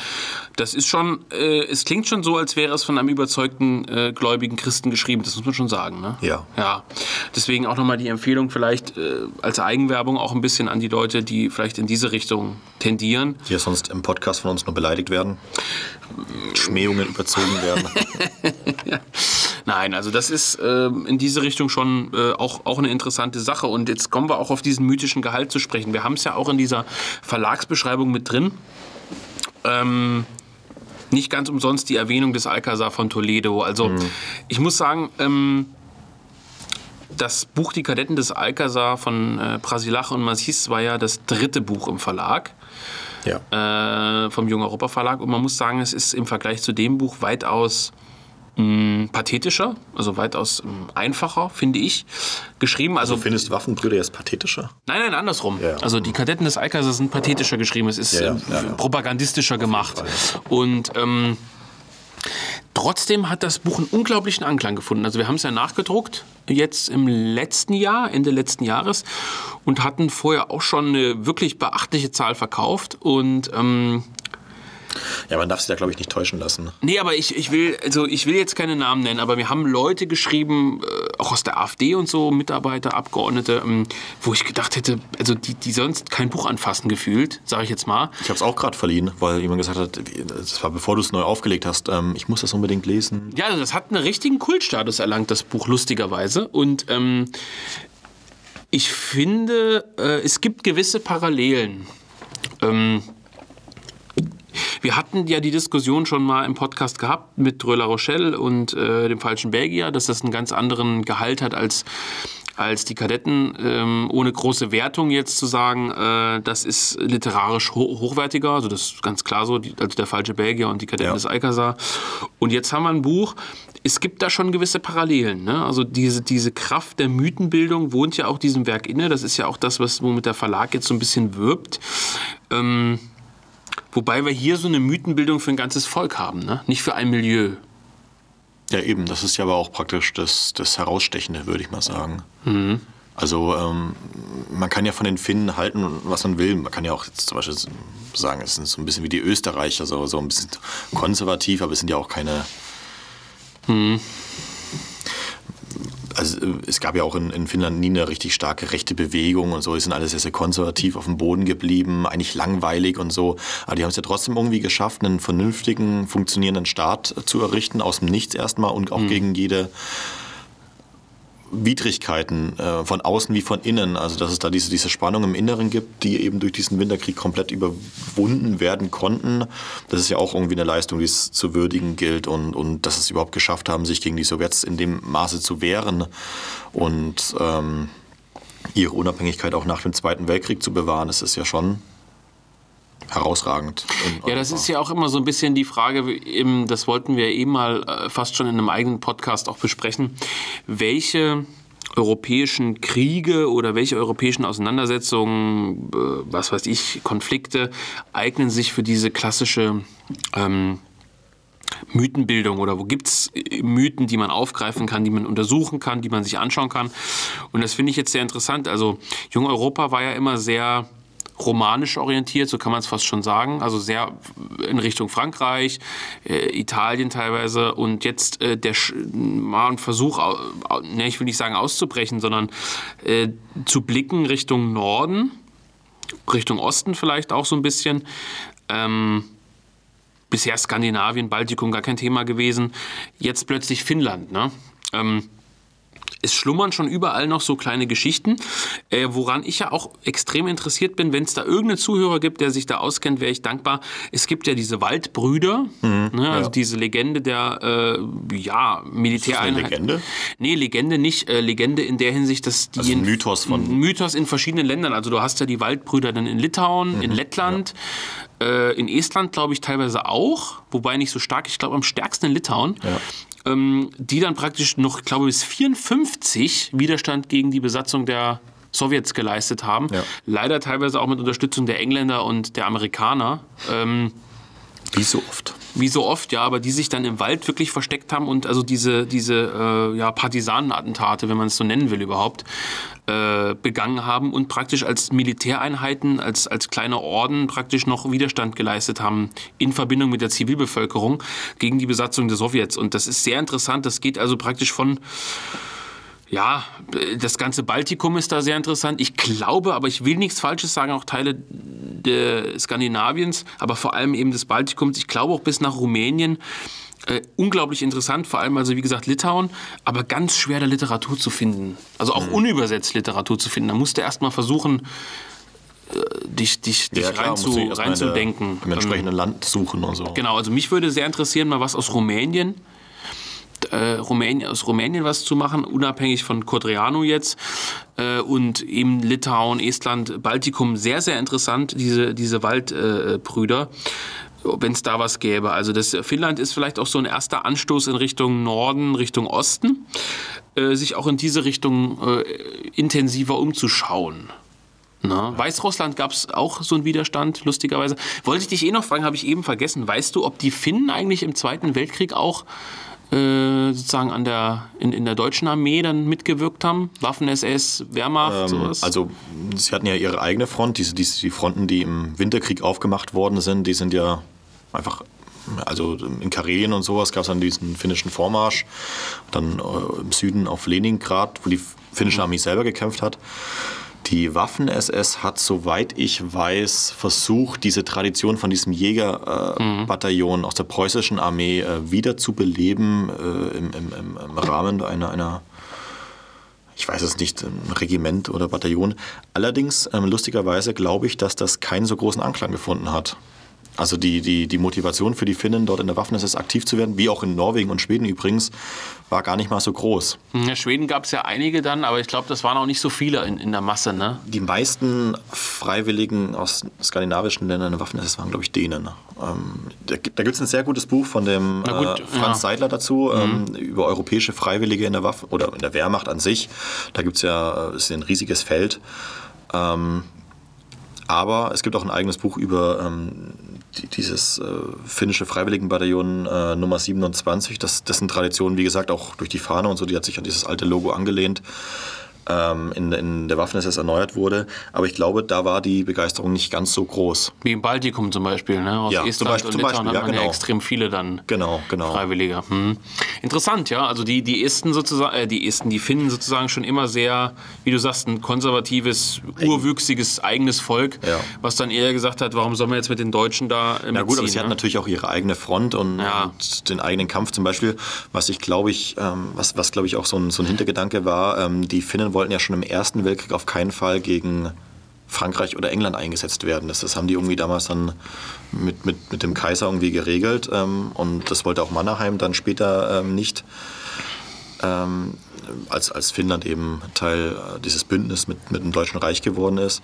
das ist schon, äh, es klingt schon so, als wäre es von einem überzeugten äh, gläubigen Christen geschrieben. Das muss man schon sagen. Ne? Ja. Ja. Deswegen auch nochmal die Empfehlung vielleicht äh, als Eigenwerbung auch ein bisschen an die Leute, die vielleicht in diese Richtung tendieren. Die ja sonst im Podcast von uns nur beleidigt werden. Schmähungen überzogen werden. ja. Nein, also das ist äh, in diese Richtung schon äh, auch, auch eine interessante Sache. Und jetzt kommen wir auch auf diesen mythischen Gehalt zu sprechen. Wir haben es ja auch in dieser Verlagsbeschreibung mit drin. Ähm, nicht ganz umsonst die Erwähnung des Alcazar von Toledo. Also mhm. ich muss sagen, ähm, das Buch Die Kadetten des Alcazar von äh, Prasilach und Massis war ja das dritte Buch im Verlag. Ja. Äh, vom Jung Europa Verlag. Und man muss sagen, es ist im Vergleich zu dem Buch weitaus pathetischer, also weitaus mh, einfacher, finde ich, geschrieben. Also, also findest Waffenbrüder jetzt pathetischer? Nein, nein, andersrum. Ja. Also die Kadetten des Alcazar sind pathetischer geschrieben. Es ist ja, ja, propagandistischer gemacht. Und ähm, Trotzdem hat das Buch einen unglaublichen Anklang gefunden. Also wir haben es ja nachgedruckt, jetzt im letzten Jahr, Ende letzten Jahres, und hatten vorher auch schon eine wirklich beachtliche Zahl verkauft. Und ähm, Ja, man darf sich da, glaube ich, nicht täuschen lassen. Nee, aber ich, ich, will, also ich will jetzt keine Namen nennen, aber mir haben Leute geschrieben, äh, auch aus der AfD und so, Mitarbeiter, Abgeordnete, ähm, wo ich gedacht hätte, also die, die sonst kein Buch anfassen gefühlt, sage ich jetzt mal. Ich habe es auch gerade verliehen, weil jemand gesagt hat, das war bevor du es neu aufgelegt hast, ähm, ich muss das unbedingt lesen. Ja, also das hat einen richtigen Kultstatus erlangt, das Buch, lustigerweise. Und ähm, ich finde, äh, es gibt gewisse Parallelen. Ähm, wir hatten ja die Diskussion schon mal im Podcast gehabt mit Dröla Rochelle und äh, dem falschen Belgier, dass das einen ganz anderen Gehalt hat als, als die Kadetten. Ähm, ohne große Wertung jetzt zu sagen, äh, das ist literarisch ho hochwertiger, also das ist ganz klar so, die, also der falsche Belgier und die Kadetten Ja. des Alcazar. Und jetzt haben wir ein Buch, es gibt da schon gewisse Parallelen. Ne? Also diese, diese Kraft der Mythenbildung wohnt ja auch diesem Werk inne. Das ist ja auch das, was womit der Verlag jetzt so ein bisschen wirbt. Ähm, wobei wir hier so eine Mythenbildung für ein ganzes Volk haben, ne? nicht für ein Milieu. Ja, eben, das ist ja aber auch praktisch das, das Herausstechende, würde ich mal sagen. Also ähm, man kann ja von den Finnen halten, was man will. Man kann ja auch jetzt zum Beispiel sagen, es sind so ein bisschen wie die Österreicher, so, so ein bisschen konservativ, aber es sind ja auch keine... Also äh, es gab ja auch in, in Finnland nie eine richtig starke rechte Bewegung und so. Die sind alle sehr, sehr konservativ auf dem Boden geblieben, eigentlich langweilig und so. Aber die haben es ja trotzdem irgendwie geschafft, einen vernünftigen, funktionierenden Staat äh, zu errichten, aus dem Nichts erstmal und auch gegen jede Widrigkeiten äh, von außen wie von innen. Also dass es da diese, diese Spannung im Inneren gibt, die eben durch diesen Winterkrieg komplett überwunden werden konnten. Das ist ja auch irgendwie eine Leistung, die es zu würdigen gilt und, und dass es überhaupt geschafft haben, sich gegen die Sowjets in dem Maße zu wehren und ähm, ihre Unabhängigkeit auch nach dem Zweiten Weltkrieg zu bewahren. Das ist ja schon herausragend. Ja, das ist ja auch immer so ein bisschen die Frage, das wollten wir eben mal äh, fast schon in einem eigenen Podcast auch besprechen, welche europäischen Kriege oder welche europäischen Auseinandersetzungen, äh, was weiß ich, Konflikte eignen sich für diese klassische ähm, Mythenbildung oder wo gibt es Mythen, die man aufgreifen kann, die man untersuchen kann, die man sich anschauen kann. Und das finde ich jetzt sehr interessant. Also Jung Europa war ja immer sehr romanisch orientiert, so kann man es fast schon sagen. Also sehr in Richtung Frankreich, äh, Italien teilweise und jetzt äh, der mal ein Versuch, au- ne, ich will nicht sagen auszubrechen, sondern äh, zu blicken Richtung Norden, Richtung Osten vielleicht auch so ein bisschen. Ähm, bisher Skandinavien, Baltikum gar kein Thema gewesen. Jetzt plötzlich Finnland. Ne? Ähm, es schlummern schon überall noch so kleine Geschichten, äh, woran ich ja auch extrem interessiert bin. Wenn es da irgendeinen Zuhörer gibt, der sich da auskennt, wäre ich dankbar. Es gibt ja diese Waldbrüder, ne, also ja. diese Legende der äh, ja, Militäreinheit. Legende? Nee, Legende nicht. Äh, Legende in der Hinsicht, dass die Also ein in- Mythos von- Mythos in verschiedenen Ländern. Also du hast ja die Waldbrüder dann in Litauen, Mhm, in Lettland, äh, in Estland, glaube ich, teilweise auch, wobei nicht so stark. Ich glaube am stärksten in Litauen. Ähm, die dann praktisch noch, ich glaube, bis 54 Widerstand gegen die Besatzung der Sowjets geleistet haben. Ja. Leider teilweise auch mit Unterstützung der Engländer und der Amerikaner. Ähm, Wie so oft. wie so oft, ja, aber die sich dann im Wald wirklich versteckt haben und also diese, diese äh, ja, Partisanenattentate, wenn man es so nennen will überhaupt, äh, begangen haben und praktisch als Militäreinheiten, als, als kleine Orden praktisch noch Widerstand geleistet haben in Verbindung mit der Zivilbevölkerung gegen die Besatzung der Sowjets. Und das ist sehr interessant. Das geht also praktisch von ja, das ganze Baltikum ist da sehr interessant. Ich glaube, aber ich will nichts Falsches sagen, auch Teile der Skandinaviens, aber vor allem eben des Baltikums. Ich glaube auch bis nach Rumänien. Äh, unglaublich interessant, vor allem also wie gesagt Litauen, aber ganz schwer der Literatur zu finden. Also auch unübersetzt Literatur zu finden. Da musst du erst mal versuchen, äh, dich, dich, dich rein muss zu, ich erst mal in der- reinzudenken. Im entsprechenden Land suchen und so. Genau, also mich würde sehr interessieren, mal was aus Rumänien, äh, Rumänien aus Rumänien was zu machen, unabhängig von Codreanu jetzt. Äh, und eben Litauen, Estland, Baltikum, sehr, sehr interessant, diese, diese Waldbrüder. Äh, wenn es da was gäbe. Also das Finnland ist vielleicht auch so ein erster Anstoß in Richtung Norden, Richtung Osten, äh, sich auch in diese Richtung äh, intensiver umzuschauen. Na, Weißrussland gab es auch so einen Widerstand, lustigerweise. Wollte ich dich eh noch fragen, habe ich eben vergessen. Weißt du, ob die Finnen eigentlich im Zweiten Weltkrieg auch äh, sozusagen an der, in, in der deutschen Armee dann mitgewirkt haben? Waffen-SS, Wehrmacht, Ähm, sowas? also sie hatten ja ihre eigene Front, diese, diese, die Fronten, die im Winterkrieg aufgemacht worden sind, die sind ja einfach, also in Karelien und sowas gab es dann diesen finnischen Vormarsch, dann äh, im Süden auf Leningrad, wo die finnische Armee selber gekämpft hat. Die Waffen-SS hat, soweit ich weiß, versucht, diese Tradition von diesem Jägerbataillon äh, Bataillon aus der preußischen Armee äh, wieder zu beleben äh, im, im, im, Rahmen einer, einer ich weiß es nicht, Regiment oder Bataillon. Allerdings, ähm, lustigerweise, glaube ich, dass das keinen so großen Anklang gefunden hat. Also die, die, die Motivation für die Finnen, dort in der Waffen-SS aktiv zu werden, wie auch in Norwegen und Schweden übrigens, war gar nicht mal so groß. In Hm, Schweden gab es ja einige dann, aber ich glaube, das waren auch nicht so viele in, in der Masse, ne? Die meisten Freiwilligen aus skandinavischen Ländern in der Waffen-SS waren, glaube ich, Dänen. Ähm, da da gibt es ein sehr gutes Buch von dem gut, äh, Franz ja. Mhm. Seidler dazu, ähm, über europäische Freiwillige in der Waffe oder in der Wehrmacht an sich. Da gibt es ja äh, ist ein riesiges Feld. Ähm, aber es gibt auch ein eigenes Buch über ähm, dieses äh, finnische Freiwilligenbataillon äh, Nummer 27, das, dessen Tradition, wie gesagt, auch durch die Fahne und so, die hat sich an dieses alte Logo angelehnt, in, in der Waffen-SS erneuert wurde. Aber ich glaube, da war die Begeisterung nicht ganz so groß. Wie im Baltikum zum Beispiel, ne? Aus Ja, zum Estland Beispiel- und zum Litauen Beispiel, ja, ja genau. extrem viele dann Genau, genau. Freiwillige. Hm. Interessant, ja. Also die, die Esten sozusagen, äh, die Esten, die Finnen sozusagen schon immer sehr, wie du sagst, ein konservatives, urwüchsiges, eigenes Volk, Ja. was dann eher gesagt hat, warum sollen wir jetzt mit den Deutschen da äh, Na gut, aber sie hatten ne? natürlich auch ihre eigene Front und, Ja. und den eigenen Kampf zum Beispiel. Was ich glaube ich, ähm, was, was glaube ich auch so ein, so ein Hintergedanke war, ähm, die Finnen wollten ja schon im Ersten Weltkrieg auf keinen Fall gegen Frankreich oder England eingesetzt werden. Das, das haben die irgendwie damals dann mit, mit, mit dem Kaiser irgendwie geregelt ähm, und das wollte auch Mannerheim dann später ähm, nicht. Ähm, als, als Finnland eben Teil äh, dieses Bündnisses mit, mit dem Deutschen Reich geworden ist,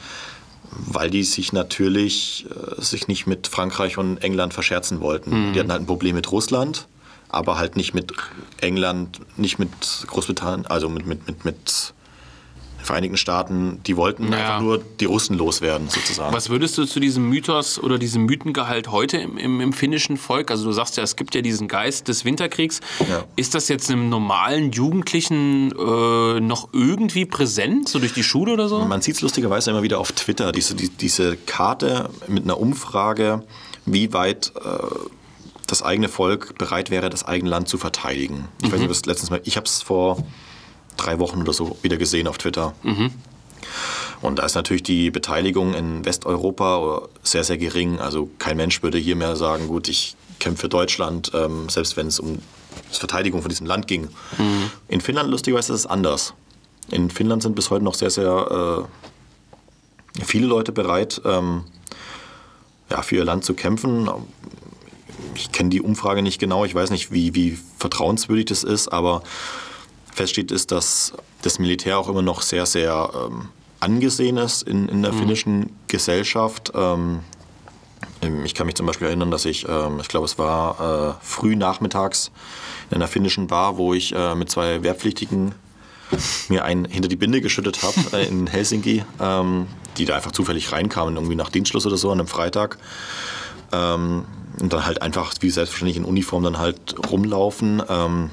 weil die sich natürlich äh, sich nicht mit Frankreich und England verscherzen wollten. Die hatten halt ein Problem mit Russland, aber halt nicht mit England, nicht mit Großbritannien, also mit, mit, mit, mit Vereinigten Staaten. Die wollten Ja. einfach nur die Russen loswerden, sozusagen. Was würdest du zu diesem Mythos oder diesem Mythengehalt heute im, im, im finnischen Volk? Also du sagst ja, es gibt ja diesen Geist des Winterkriegs. Ja. Ist das jetzt einem normalen Jugendlichen äh, noch irgendwie präsent, so durch die Schule oder so? Man sieht es lustigerweise immer wieder auf Twitter, diese, die, diese Karte mit einer Umfrage, wie weit äh, das eigene Volk bereit wäre, das eigene Land zu verteidigen. Ich weiß nicht, was letztens mal, ich habe es vor drei Wochen oder so wieder gesehen auf Twitter. Und da ist natürlich die Beteiligung in Westeuropa sehr, sehr gering. Also kein Mensch würde hier mehr sagen, gut, ich kämpfe für Deutschland, ähm, selbst wenn es um die Verteidigung von diesem Land ging. In Finnland, lustigerweise, ist es anders. In Finnland sind bis heute noch sehr, sehr äh, viele Leute bereit, ähm, ja, für ihr Land zu kämpfen. Ich kenne die Umfrage nicht genau, ich weiß nicht, wie, wie vertrauenswürdig das ist, aber feststeht ist, dass das Militär auch immer noch sehr, sehr ähm, angesehen ist in, in der finnischen Gesellschaft. Ähm, ähm, ich kann mich zum Beispiel erinnern, dass ich, ähm, ich glaube, es war äh, früh nachmittags in einer finnischen Bar, wo ich äh, mit zwei Wehrpflichtigen mir einen hinter die Binde geschüttet habe äh, in Helsinki, ähm, die da einfach zufällig reinkamen, irgendwie nach Dienstschluss oder so an einem Freitag. Ähm, und dann halt einfach, wie selbstverständlich in Uniform, dann halt rumlaufen. Ähm,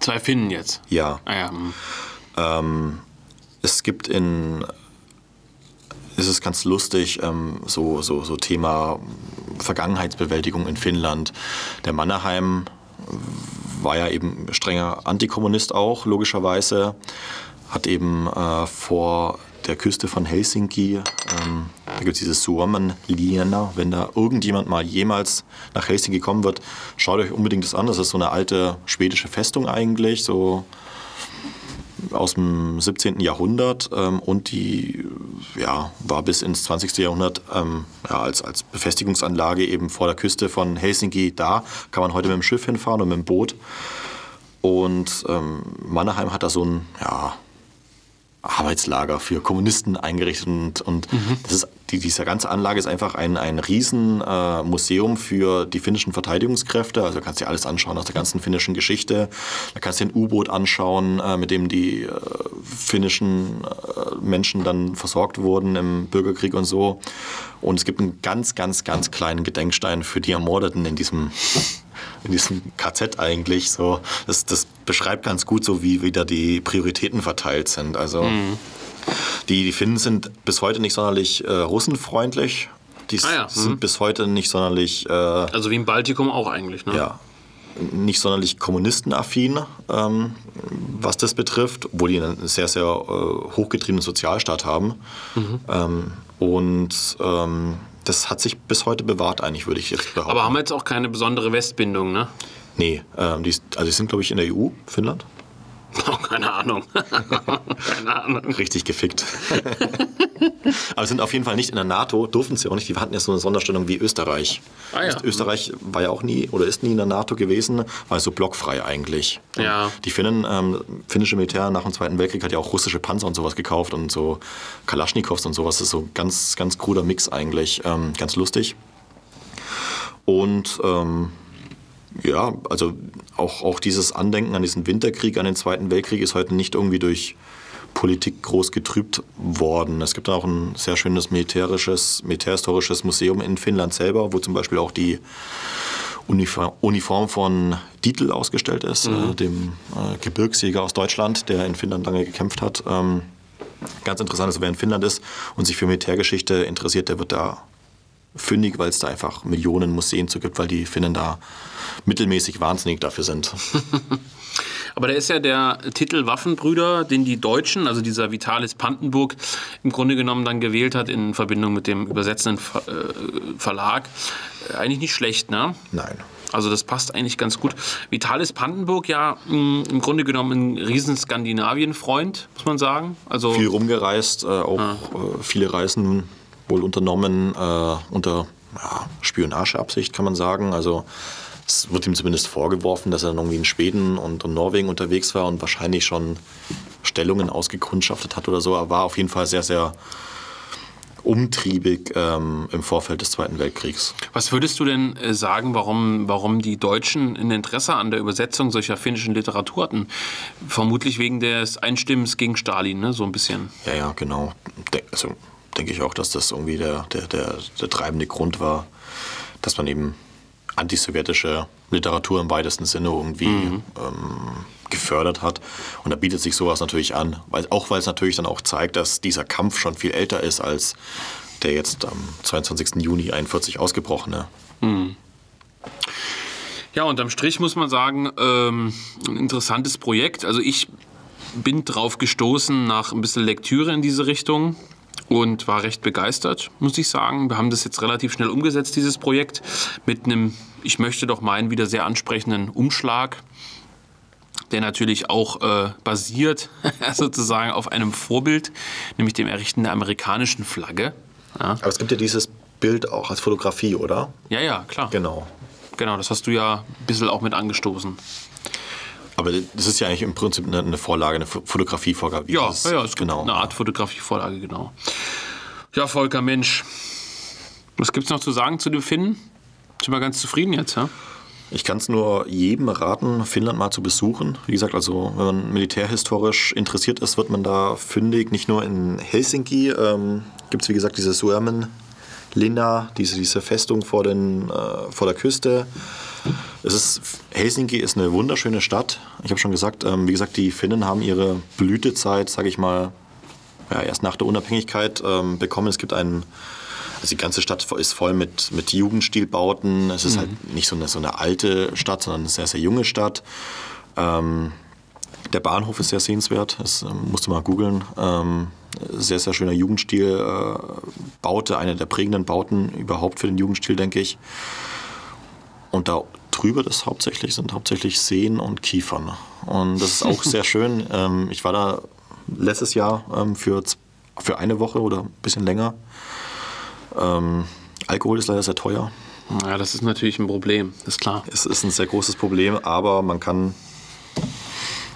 Zwei Finnen jetzt. ja, Ah ja, hm. ähm, es gibt in, es ist ganz lustig, ähm, so, so, so Thema Vergangenheitsbewältigung in Finnland. Der Mannerheim war ja eben strenger Antikommunist auch, logischerweise. Hat eben äh, vor der Küste von Helsinki, ähm, da gibt es dieses Suomenlinna. Wenn da irgendjemand mal jemals nach Helsinki kommen wird, schaut euch unbedingt das an. Das ist so eine alte schwedische Festung eigentlich, so aus dem 17. Jahrhundert ähm, und die ja, war bis ins 20. Jahrhundert ähm, ja, als, als Befestigungsanlage eben vor der Küste von Helsinki da. Kann man heute mit dem Schiff hinfahren und mit dem Boot. Und ähm, Mannerheim hat da so ein ja, Arbeitslager für Kommunisten eingerichtet und, und Mhm. das ist, die, diese ganze Anlage ist einfach ein, ein riesen äh, Museum für die finnischen Verteidigungskräfte. Also du kannst dir alles anschauen aus der ganzen finnischen Geschichte. Da kannst du dir ein U-Boot anschauen, äh, mit dem die äh, finnischen äh, Menschen dann versorgt wurden im Bürgerkrieg und so. Und es gibt einen ganz, ganz, ganz kleinen Gedenkstein für die Ermordeten in diesem in diesem KZ eigentlich so. Das, das beschreibt ganz gut so, wie wieder die Prioritäten verteilt sind. Also die, die Finnen sind bis heute nicht sonderlich äh, russenfreundlich. Die Ah ja, sind mhm. bis heute nicht sonderlich, äh, Also wie im Baltikum auch eigentlich, ne? ja, nicht sonderlich kommunistenaffin, ähm, was das betrifft, obwohl die einen sehr, sehr äh, hochgetriebenen Sozialstaat haben. Mhm. Ähm, und ähm, das hat sich bis heute bewahrt, eigentlich, würde ich jetzt behaupten. Aber haben wir jetzt auch keine besondere Westbindung, ne? Nee, ähm, die, ist- also die sind, glaube ich, in der EU, Finnland. Oh, keine Ahnung. keine Ahnung. Richtig gefickt. Aber sind auf jeden Fall nicht in der NATO, durften sie auch nicht. Die hatten ja so eine Sonderstellung wie Österreich. Ah ja. Österreich war ja auch nie oder ist nie in der NATO gewesen, war so blockfrei eigentlich. Ja. Die Finnen, ähm, finnische Militär nach dem Zweiten Weltkrieg hat ja auch russische Panzer und sowas gekauft und so Kalaschnikows und sowas. Das ist so ein ganz, ganz kruder Mix eigentlich. Ähm, ganz lustig. Und ähm, ja, also auch, auch dieses Andenken an diesen Winterkrieg, an den Zweiten Weltkrieg ist heute nicht irgendwie durch Politik groß getrübt worden. Es gibt auch ein sehr schönes militärisches, militärhistorisches Museum in Finnland selber, wo zum Beispiel auch die Uniform, von Dietl ausgestellt ist, äh, dem äh, Gebirgsjäger aus Deutschland, der in Finnland lange gekämpft hat. Ähm, ganz interessant ist, wer in Finnland ist und sich für Militärgeschichte interessiert, der wird da fündig, weil es da einfach Millionen Museen zu gibt, weil die Finnen da mittelmäßig wahnsinnig dafür sind. Aber da ist ja der Titel Waffenbrüder, den die Deutschen, also dieser Vitalis Pantenburg, im Grunde genommen dann gewählt hat in Verbindung mit dem übersetzenden Ver äh, Verlag, äh, eigentlich nicht schlecht, ne? Nein. Also das passt eigentlich ganz gut. Vitalis Pantenburg ja mh, im Grunde genommen ein riesen Skandinavien-Freund, muss man sagen. Also Viel rumgereist, äh, auch äh, viele Reisen wohl unternommen, äh, unter ja, Spionageabsicht kann man sagen. Also es wird ihm zumindest vorgeworfen, dass er dann irgendwie in Schweden und, und Norwegen unterwegs war und wahrscheinlich schon Stellungen ausgekundschaftet hat oder so. Er war auf jeden Fall sehr, sehr umtriebig ähm, im Vorfeld des Zweiten Weltkriegs. Was würdest du denn äh, sagen, warum, warum die Deutschen ein Interesse an der Übersetzung solcher finnischen Literatur hatten? Vermutlich wegen des Einstimmens gegen Stalin, ne? so ein bisschen. Ja, ja, genau. De also denke ich auch, dass das irgendwie der, der, der, der treibende Grund war, dass man eben antisowjetische Literatur im weitesten Sinne irgendwie ähm, gefördert hat. Und da bietet sich sowas natürlich an, weil, auch weil es natürlich dann auch zeigt, dass dieser Kampf schon viel älter ist als der jetzt am 22. Juni 41 ausgebrochene. Ja, unterm Strich muss man sagen, ähm, ein interessantes Projekt. Also ich bin drauf gestoßen nach ein bisschen Lektüre in diese Richtung und war recht begeistert, muss ich sagen. Wir haben das jetzt relativ schnell umgesetzt, dieses Projekt, mit einem, ich möchte doch meinen, wieder sehr ansprechenden Umschlag, der natürlich auch äh, basiert sozusagen auf einem Vorbild, nämlich dem Errichten der amerikanischen Flagge. Ja, Aber es gibt ja dieses Bild auch als Fotografie, oder? ja, ja klar. Genau. Genau, das hast du ja ein bisschen auch mit angestoßen. Aber das ist ja eigentlich im Prinzip eine, eine Vorlage, eine Fo- Fotografievorgabe. wie Ja, dieses- ja, es gibt genau. eine Art Fotografievorlage, genau. Ja, Volker, Mensch. Was gibt's noch zu sagen zu dem Finnen? Sind wir ganz zufrieden jetzt, ja? Ich kann es nur jedem raten, Finnland mal zu besuchen. Wie gesagt, also wenn man militärhistorisch interessiert ist, wird man da fündig. Nicht nur in Helsinki ähm, gibt es, wie gesagt, diese Suomen Linna, diese, diese Festung vor, den, äh, vor der Küste. Es ist, Helsinki ist eine wunderschöne Stadt. Ich habe schon gesagt, ähm, wie gesagt, die Finnen haben ihre Blütezeit, sage ich mal, ja, erst nach der Unabhängigkeit ähm, bekommen. Es gibt einen, also die ganze Stadt ist voll mit, mit Jugendstilbauten. Es ist halt nicht so eine, so eine alte Stadt, sondern eine sehr, sehr junge Stadt. Ähm, der Bahnhof ist sehr sehenswert, das ähm, musst du mal googeln. Ähm, sehr, sehr schöner Jugendstil. Äh, Baute, eine der prägenden Bauten überhaupt für den Jugendstil, denke ich. Und da drüber das hauptsächlich sind hauptsächlich Seen und Kiefern. Und das ist auch sehr schön. Ähm, ich war da letztes Jahr ähm, für, für eine Woche oder ein bisschen länger. Ähm, Alkohol ist leider sehr teuer. Ja, das ist natürlich ein Problem, ist klar. Es ist ein sehr großes Problem, aber man kann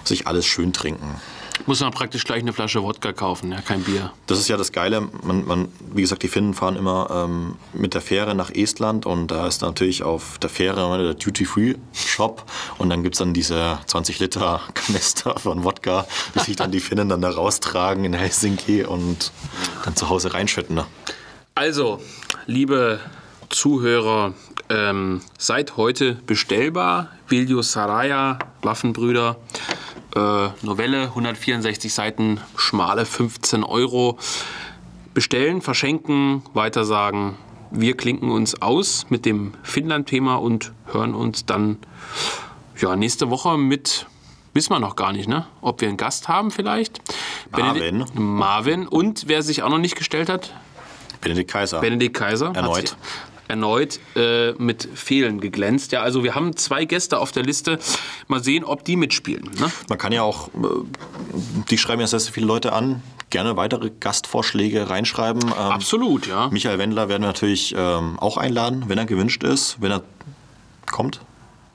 sich alles schön trinken. Muss man praktisch gleich eine Flasche Wodka kaufen, ja, kein Bier. Das ist ja das Geile. Man, man, wie gesagt, die Finnen fahren immer ähm, mit der Fähre nach Estland und da ist natürlich auf der Fähre der Duty-Free-Shop und dann gibt es dann diese 20 Liter Kanister von Wodka, die sich dann die Finnen dann da raustragen in Helsinki und dann zu Hause reinschütten. Ne? Also, liebe Zuhörer, ähm, seit heute bestellbar. Viljo Saraya, Waffenbrüder. Äh, Novelle, 164 Seiten, schmale 15 Euro. Bestellen, verschenken, weitersagen. Wir klinken uns aus mit dem Finnland-Thema und hören uns dann ja, nächste Woche mit, wissen wir noch gar nicht, ne? ob wir einen Gast haben vielleicht. Marvin. Benedikt- Marvin und wer sich auch noch nicht gestellt hat, Benedikt Kaiser. Benedikt Kaiser. Erneut. Erneut äh, mit Fehlen geglänzt. Ja, also wir haben zwei Gäste auf der Liste. Mal sehen, ob die mitspielen. Ne? Man kann ja auch, äh, die schreiben ja sehr, sehr viele Leute an, gerne weitere Gastvorschläge reinschreiben. Ähm, Absolut, ja. Michael Wendler werden wir natürlich ähm, auch einladen, wenn er gewünscht ist, wenn er kommt.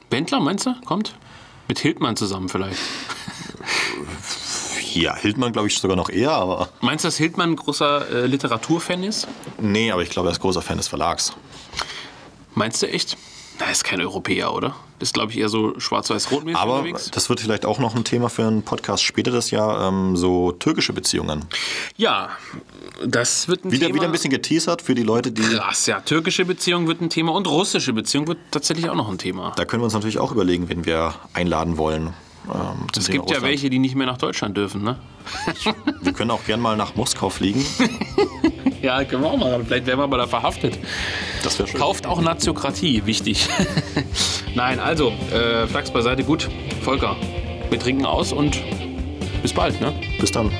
Wendler, meinst du? Kommt? Mit Hildmann zusammen vielleicht. Ja, Hildmann glaube ich sogar noch eher, aber Meinst du, dass Hildmann ein großer äh, Literaturfan ist? nee, aber ich glaube, er ist großer Fan des Verlags. Meinst du echt? Na, ist kein Europäer, oder? Ist, glaube ich, eher so schwarz-weiß-rot-mäßig Aber unterwegs. das wird vielleicht auch noch ein Thema für einen Podcast später das Jahr, ähm, so türkische Beziehungen. Ja, das wird ein Wieder, Thema. wieder ein bisschen geteasert für die Leute, die. Krass, ja. Türkische Beziehung wird ein Thema und russische Beziehung wird tatsächlich auch noch ein Thema. Da können wir uns natürlich auch überlegen, wen wir einladen wollen. Ähm, Es gibt ja welche, die nicht mehr nach Deutschland dürfen, ne? Wir können auch gern mal nach Moskau fliegen. Ja, können wir auch mal. Vielleicht werden wir mal da verhaftet. Das wäre schön. Kauft auch Naziokratie, wichtig. Nein, also, äh, Flachs beiseite, gut. Volker, wir trinken aus und bis bald, ne? Bis dann.